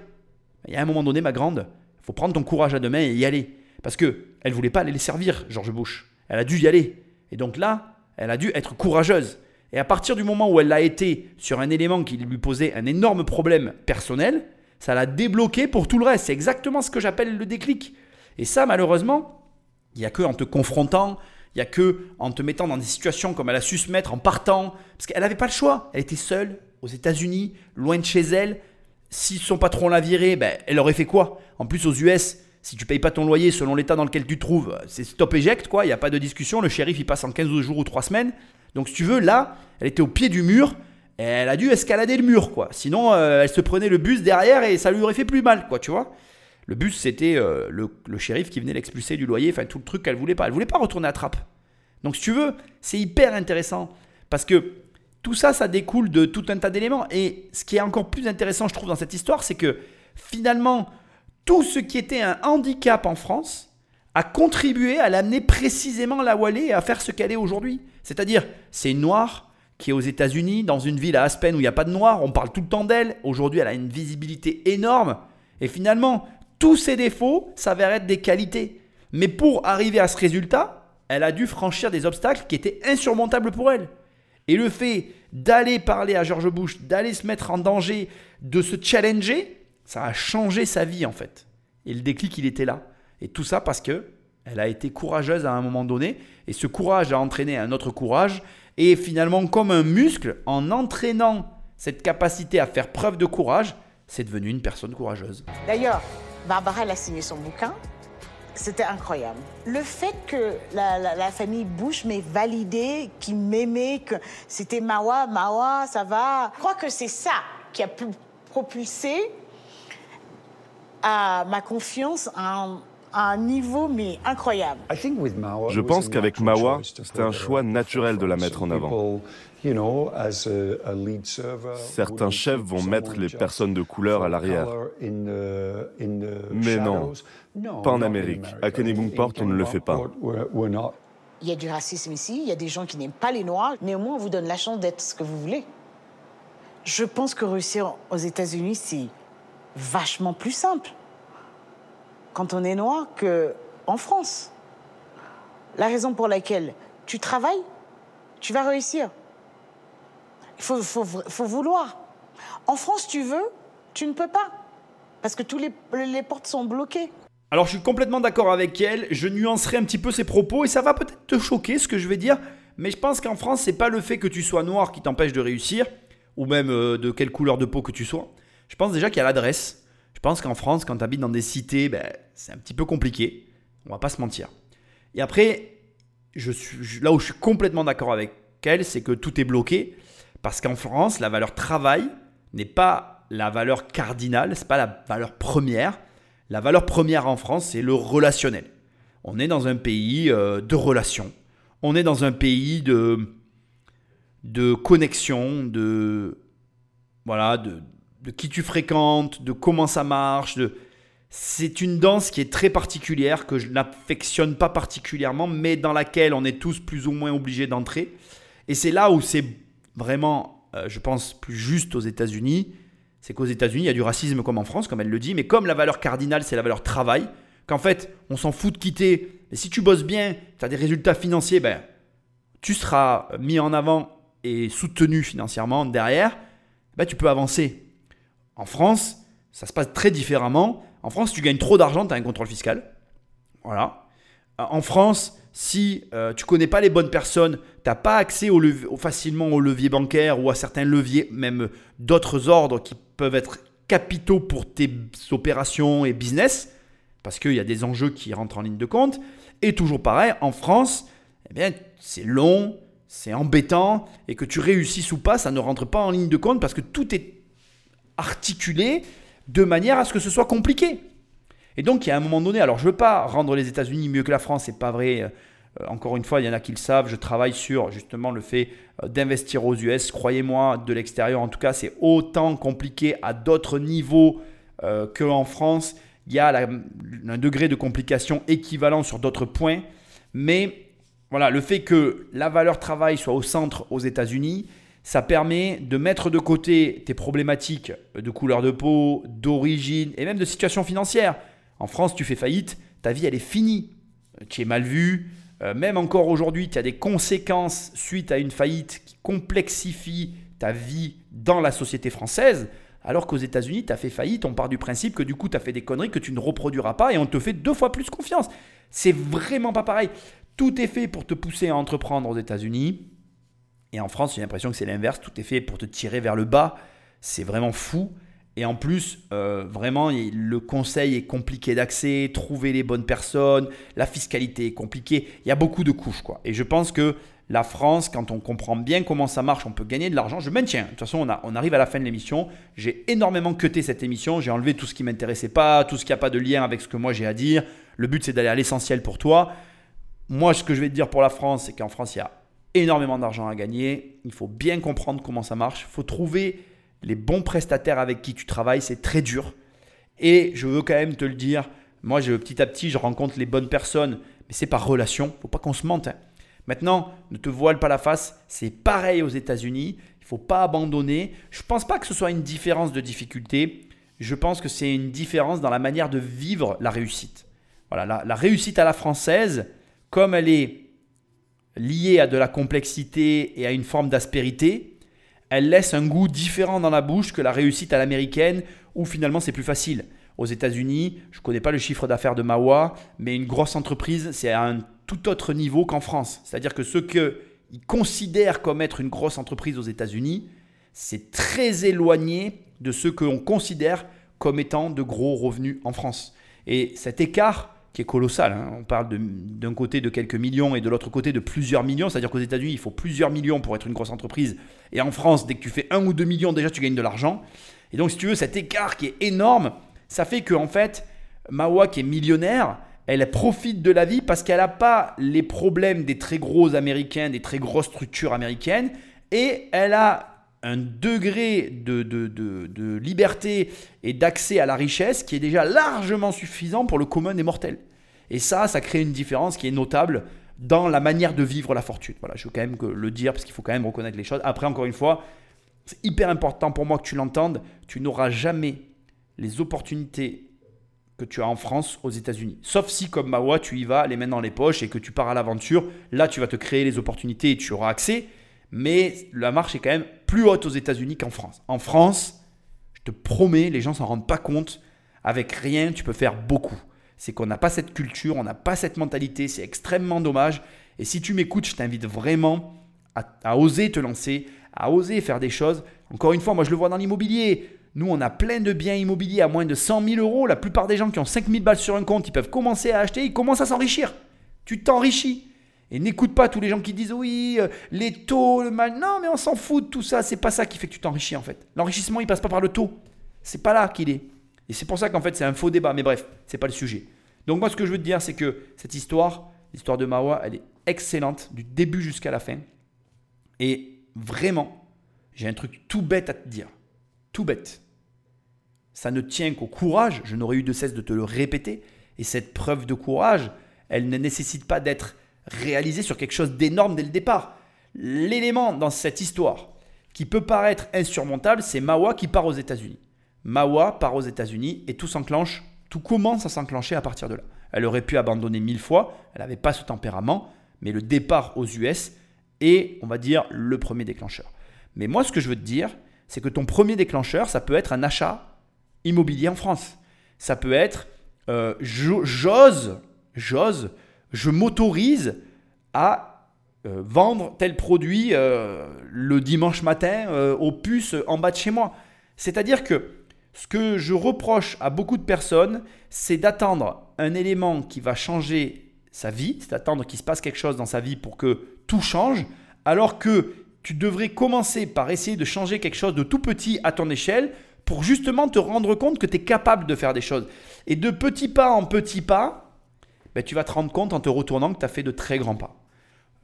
Il y a un moment donné, ma grande, faut prendre ton courage à deux mains et y aller. Parce que elle voulait pas aller les servir, George Bush. Elle a dû y aller. Et donc là, elle a dû être courageuse. Et à partir du moment où elle l'a été sur un élément qui lui posait un énorme problème personnel, ça l'a débloqué pour tout le reste. C'est exactement ce que j'appelle le déclic. Et ça, malheureusement, il n'y a que en te confrontant, il n'y a que en te mettant dans des situations comme elle a su se mettre en partant, parce qu'elle n'avait pas le choix. Elle était seule aux États-Unis, loin de chez elle. Si son patron l'a virée, ben, elle aurait fait quoi? En plus, aux US, si tu payes pas ton loyer selon l'état dans lequel tu te trouves, c'est stop éjecte, quoi. Il n'y a pas de discussion. Le shérif, il passe en 15 jours ou 3 semaines. Donc, si tu veux, là, elle était au pied du mur. Et elle a dû escalader le mur, quoi. Sinon, euh, elle se prenait le bus derrière et ça lui aurait fait plus mal, quoi, tu vois. Le bus, c'était euh, le, shérif qui venait l'expulser du loyer, enfin tout le truc qu'elle voulait pas. Elle voulait pas retourner à trappe. Donc, si tu veux, c'est hyper intéressant parce que tout ça, ça découle de tout un tas d'éléments. Et ce qui est encore plus intéressant, je trouve, dans cette histoire, c'est que finalement, tout ce qui était un handicap en France a contribué à l'amener précisément là où elle est et à faire ce qu'elle est aujourd'hui. C'est-à-dire, c'est une noire qui est aux États-Unis, dans une ville à Aspen où il n'y a pas de noir, on parle tout le temps d'elle. Aujourd'hui, elle a une visibilité énorme. Et finalement, tous ses défauts s'avèrent être des qualités. Mais pour arriver à ce résultat, elle a dû franchir des obstacles qui étaient insurmontables pour elle. Et le fait d'aller parler à George Bush, d'aller se mettre en danger, de se challenger, ça a changé sa vie en fait. Et le déclic, il était là. Et tout ça parce que elle a été courageuse à un moment donné. Et ce courage a entraîné un autre courage. Et finalement, comme un muscle, en entraînant cette capacité à faire preuve de courage, c'est devenu une personne courageuse. D'ailleurs, Barbara, elle a signé son bouquin. C'était incroyable. Le fait que la, famille Bush m'ait validé, qu'ils m'aimaient, que c'était Mawa, Mawa, ça va. Je crois que c'est ça qui a propulsé à ma confiance à un, niveau mais incroyable. Je pense qu'avec Mawa, c'était un choix naturel de la mettre en avant. Certains chefs vont mettre les personnes de couleur à l'arrière. Mais non, pas en Amérique. À Kennebunkport, on ne le fait pas. Il y a du racisme ici, il y a des gens qui n'aiment pas les Noirs. Néanmoins, on vous donne la chance d'être ce que vous voulez. Je pense que réussir aux États-Unis, c'est vachement plus simple quand on est noir qu'en France. La raison pour laquelle tu travailles, tu vas réussir. Il faut, vouloir. En France, tu veux, tu ne peux pas. Parce que tous les, les portes sont bloquées. Alors je suis complètement d'accord avec elle, je nuancerai un petit peu ses propos et ça va peut-être te choquer ce que je vais dire, mais je pense qu'en France, c'est pas le fait que tu sois noir qui t'empêche de réussir, ou même euh, de quelle couleur de peau que tu sois. Je pense déjà qu'il y a l'adresse. Je pense qu'en France, quand tu habites dans des cités, ben, c'est un petit peu compliqué. On va pas se mentir. Et après, je suis, là où je suis complètement d'accord avec elle, c'est que tout est bloqué. Parce qu'en France, la valeur travail n'est pas la valeur cardinale, c'est pas la valeur première. La valeur première en France, c'est le relationnel. On est dans un pays euh, de relations. On est dans un pays de, de connexion, de, voilà, de, de qui tu fréquentes, de comment ça marche. De... C'est une danse qui est très particulière, que je n'affectionne pas particulièrement, mais dans laquelle on est tous plus ou moins obligés d'entrer. Et c'est là où c'est vraiment, euh, je pense, plus juste aux États-Unis. C'est qu'aux États-Unis, il y a du racisme comme en France, comme elle le dit, mais comme la valeur cardinale, c'est la valeur travail, qu'en fait, on s'en fout de quitter. Et si tu bosses bien, tu as des résultats financiers, ben, tu seras mis en avant et soutenu financièrement derrière, ben, tu peux avancer. En France, ça se passe très différemment. En France, tu gagnes trop d'argent, tu as un contrôle fiscal. Voilà. Euh, en France, si euh, tu connais pas les bonnes personnes, tu n'as pas accès au facilement au levier bancaire ou à certains leviers, même d'autres ordres qui peuvent être capitaux pour tes opérations et business, parce qu'il y a des enjeux qui rentrent en ligne de compte. Et toujours pareil, en France, eh bien, c'est long, c'est embêtant, et que tu réussisses ou pas, ça ne rentre pas en ligne de compte parce que tout est articulé de manière à ce que ce soit compliqué. Et donc, il y a un moment donné, alors je ne veux pas rendre les États-Unis mieux que la France, c'est pas vrai. Euh, encore une fois, il y en a qui le savent. Je travaille sur justement le fait euh, d'investir aux US. Croyez-moi, de l'extérieur, en tout cas, c'est autant compliqué à d'autres niveaux euh, qu'en France. il y a un degré de complication équivalent sur d'autres points. Mais voilà, le fait que la valeur travail soit au centre aux États-Unis, ça permet de mettre de côté tes problématiques de couleur de peau, d'origine et même de situation financière. En France, tu fais faillite, ta vie elle est finie. Tu es mal vu. Euh, même encore aujourd'hui, tu as des conséquences suite à une faillite qui complexifie ta vie dans la société française. Alors qu'aux États-Unis, tu as fait faillite, on part du principe que du coup, tu as fait des conneries que tu ne reproduiras pas et on te fait deux fois plus confiance. C'est vraiment pas pareil. Tout est fait pour te pousser à entreprendre aux États-Unis. Et en France, j'ai l'impression que c'est l'inverse. Tout est fait pour te tirer vers le bas. C'est vraiment fou. Et en plus, euh, vraiment, le conseil est compliqué d'accès, trouver les bonnes personnes, la fiscalité est compliquée. Il y a beaucoup de couches. Quoi. Et je pense que la France, quand on comprend bien comment ça marche, on peut gagner de l'argent. Je maintiens. De toute façon, on, on arrive à la fin de l'émission. J'ai énormément cuté cette émission. J'ai enlevé tout ce qui m'intéressait pas, tout ce qui n'a pas de lien avec ce que moi j'ai à dire. Le but, c'est d'aller à l'essentiel pour toi. Moi, ce que je vais te dire pour la France, c'est qu'en France, il y a énormément d'argent à gagner. Il faut bien comprendre comment ça marche. Il faut trouver les bons prestataires avec qui tu travailles. C'est très dur. Et je veux quand même te le dire. Moi, je, petit à petit, je rencontre les bonnes personnes. Mais c'est par relation. Faut pas qu'on se mente. Hein. Maintenant, ne te voile pas la face, c'est pareil aux États-Unis, il faut pas abandonner. Je ne pense pas que ce soit une différence de difficulté, je pense que c'est une différence dans la manière de vivre la réussite. Voilà, la, réussite à la française, comme elle est liée à de la complexité et à une forme d'aspérité, elle laisse un goût différent dans la bouche que la réussite à l'américaine, où finalement c'est plus facile. Aux États-Unis, je ne connais pas le chiffre d'affaires de Mawa, mais une grosse entreprise, c'est un tout autre niveau qu'en France. C'est-à-dire que ce qu'ils considèrent comme être une grosse entreprise aux États-Unis, c'est très éloigné de ce qu'on considère comme étant de gros revenus en France. Et cet écart qui est colossal, hein, on parle d'un côté de quelques millions et de l'autre côté de plusieurs millions, c'est-à-dire qu'aux États-Unis, il faut plusieurs millions pour être une grosse entreprise, et en France, dès que tu fais un ou deux millions, déjà tu gagnes de l'argent. Et donc, si tu veux, cet écart qui est énorme, ça fait que en fait, Mawa qui est millionnaire, elle profite de la vie parce qu'elle n'a pas les problèmes des très gros américains, des très grosses structures américaines, et elle a un degré de, de, liberté et d'accès à la richesse qui est déjà largement suffisant pour le commun des mortels. Et ça, ça crée une différence qui est notable dans la manière de vivre la fortune. Voilà, je veux quand même le dire parce qu'il faut quand même reconnaître les choses. Après, encore une fois, c'est hyper important pour moi que tu l'entendes. Tu n'auras jamais les opportunités que tu as en France aux États-Unis. Sauf si, comme Mawa, tu y vas les mains dans les poches et que tu pars à l'aventure. Là, tu vas te créer les opportunités et tu auras accès. Mais la marche est quand même plus haute aux États-Unis qu'en France. En France, je te promets, les gens s'en rendent pas compte. Avec rien, tu peux faire beaucoup. C'est qu'on n'a pas cette culture, on n'a pas cette mentalité. C'est extrêmement dommage. Et si tu m'écoutes, je t'invite vraiment à, à oser te lancer, à oser faire des choses. Encore une fois, moi je le vois dans l'immobilier. Nous, on a plein de biens immobiliers à moins de 100 000 euros. La plupart des gens qui ont 5 000 balles sur un compte, ils peuvent commencer à acheter, ils commencent à s'enrichir. Tu t'enrichis. Et n'écoute pas tous les gens qui disent oui, euh, les taux, le mal. Non, mais on s'en fout de tout ça. C'est pas ça qui fait que tu t'enrichis en fait. L'enrichissement, il passe pas par le taux. C'est pas là qu'il est. Et c'est pour ça qu'en fait, c'est un faux débat. Mais bref, c'est pas le sujet. Donc moi, ce que je veux te dire, c'est que cette histoire, l'histoire de Mawa, elle est excellente du début jusqu'à la fin. Et vraiment, j'ai un truc tout bête à te dire. Tout bête ça ne tient qu'au courage, je n'aurais eu de cesse de te le répéter, et cette preuve de courage, elle ne nécessite pas d'être réalisée sur quelque chose d'énorme dès le départ. L'élément dans cette histoire qui peut paraître insurmontable, c'est Mawa qui part aux États-Unis. Mawa part aux États-Unis et tout s'enclenche, tout commence à s'enclencher à partir de là. Elle aurait pu abandonner mille fois, elle n'avait pas ce tempérament, mais le départ aux US est, on va dire, le premier déclencheur. Mais moi, ce que je veux te dire, c'est que ton premier déclencheur, ça peut être un achat immobilier en France. Ça peut être euh, j'ose, j'ose, je m'autorise à euh, vendre tel produit euh, le dimanche matin aux puces en bas de chez moi. C'est-à-dire que ce que je reproche à beaucoup de personnes, c'est d'attendre un élément qui va changer sa vie, c'est d'attendre qu'il se passe quelque chose dans sa vie pour que tout change, alors que tu devrais commencer par essayer de changer quelque chose de tout petit à ton échelle pour justement te rendre compte que tu es capable de faire des choses. Et de petit pas en petit pas, ben, tu vas te rendre compte en te retournant que tu as fait de très grands pas.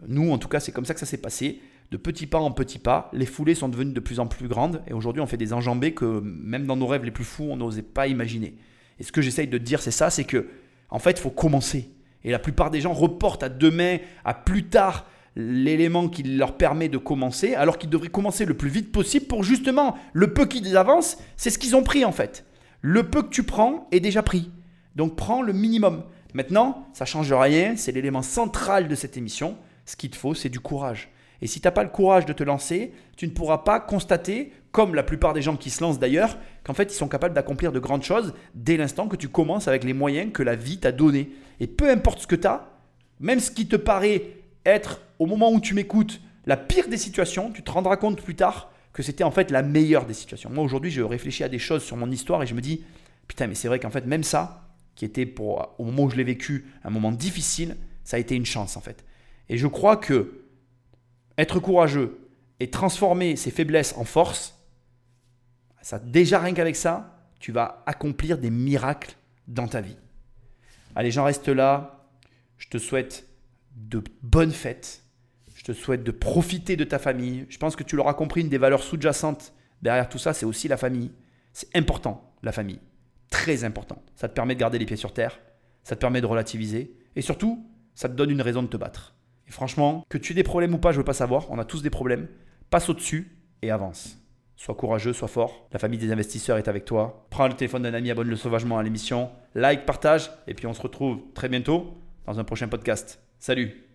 Nous, en tout cas, c'est comme ça que ça s'est passé. De petit pas en petit pas, les foulées sont devenues de plus en plus grandes. Et aujourd'hui, on fait des enjambées que même dans nos rêves les plus fous, on n'osait pas imaginer. Et ce que j'essaye de dire, c'est ça, c'est que, en fait, il faut commencer. Et la plupart des gens reportent à demain, à plus tard, l'élément qui leur permet de commencer, alors qu'ils devraient commencer le plus vite possible pour justement le peu qu'ils avancent, c'est ce qu'ils ont pris en fait. Le peu que tu prends est déjà pris. Donc prends le minimum. Maintenant, ça change rien, c'est l'élément central de cette émission. Ce qu'il te faut, c'est du courage. Et si tu n'as pas le courage de te lancer, tu ne pourras pas constater, comme la plupart des gens qui se lancent d'ailleurs, qu'en fait ils sont capables d'accomplir de grandes choses dès l'instant que tu commences avec les moyens que la vie t'a donnés. Et peu importe ce que tu as, même ce qui te paraît être, au moment où tu m'écoutes, la pire des situations, tu te rendras compte plus tard que c'était en fait la meilleure des situations. Moi aujourd'hui, je réfléchis à des choses sur mon histoire et je me dis, putain, mais c'est vrai qu'en fait, même ça, qui était pour, au moment où je l'ai vécu, un moment difficile, ça a été une chance en fait. Et je crois que être courageux et transformer ses faiblesses en force, ça déjà rien qu'avec ça, tu vas accomplir des miracles dans ta vie. Allez, j'en reste là. Je te souhaite de bonnes fêtes. Je te souhaite de profiter de ta famille. Je pense que tu l'auras compris, une des valeurs sous-jacentes derrière tout ça, c'est aussi la famille. C'est important, la famille. Très important. Ça te permet de garder les pieds sur terre. Ça te permet de relativiser. Et surtout, ça te donne une raison de te battre. Et franchement, que tu aies des problèmes ou pas, je ne veux pas savoir. On a tous des problèmes. Passe au-dessus et avance. Sois courageux, sois fort. La famille des investisseurs est avec toi. Prends le téléphone d'un ami, abonne-le sauvagement à l'émission. Like, partage. Et puis on se retrouve très bientôt dans un prochain podcast. Salut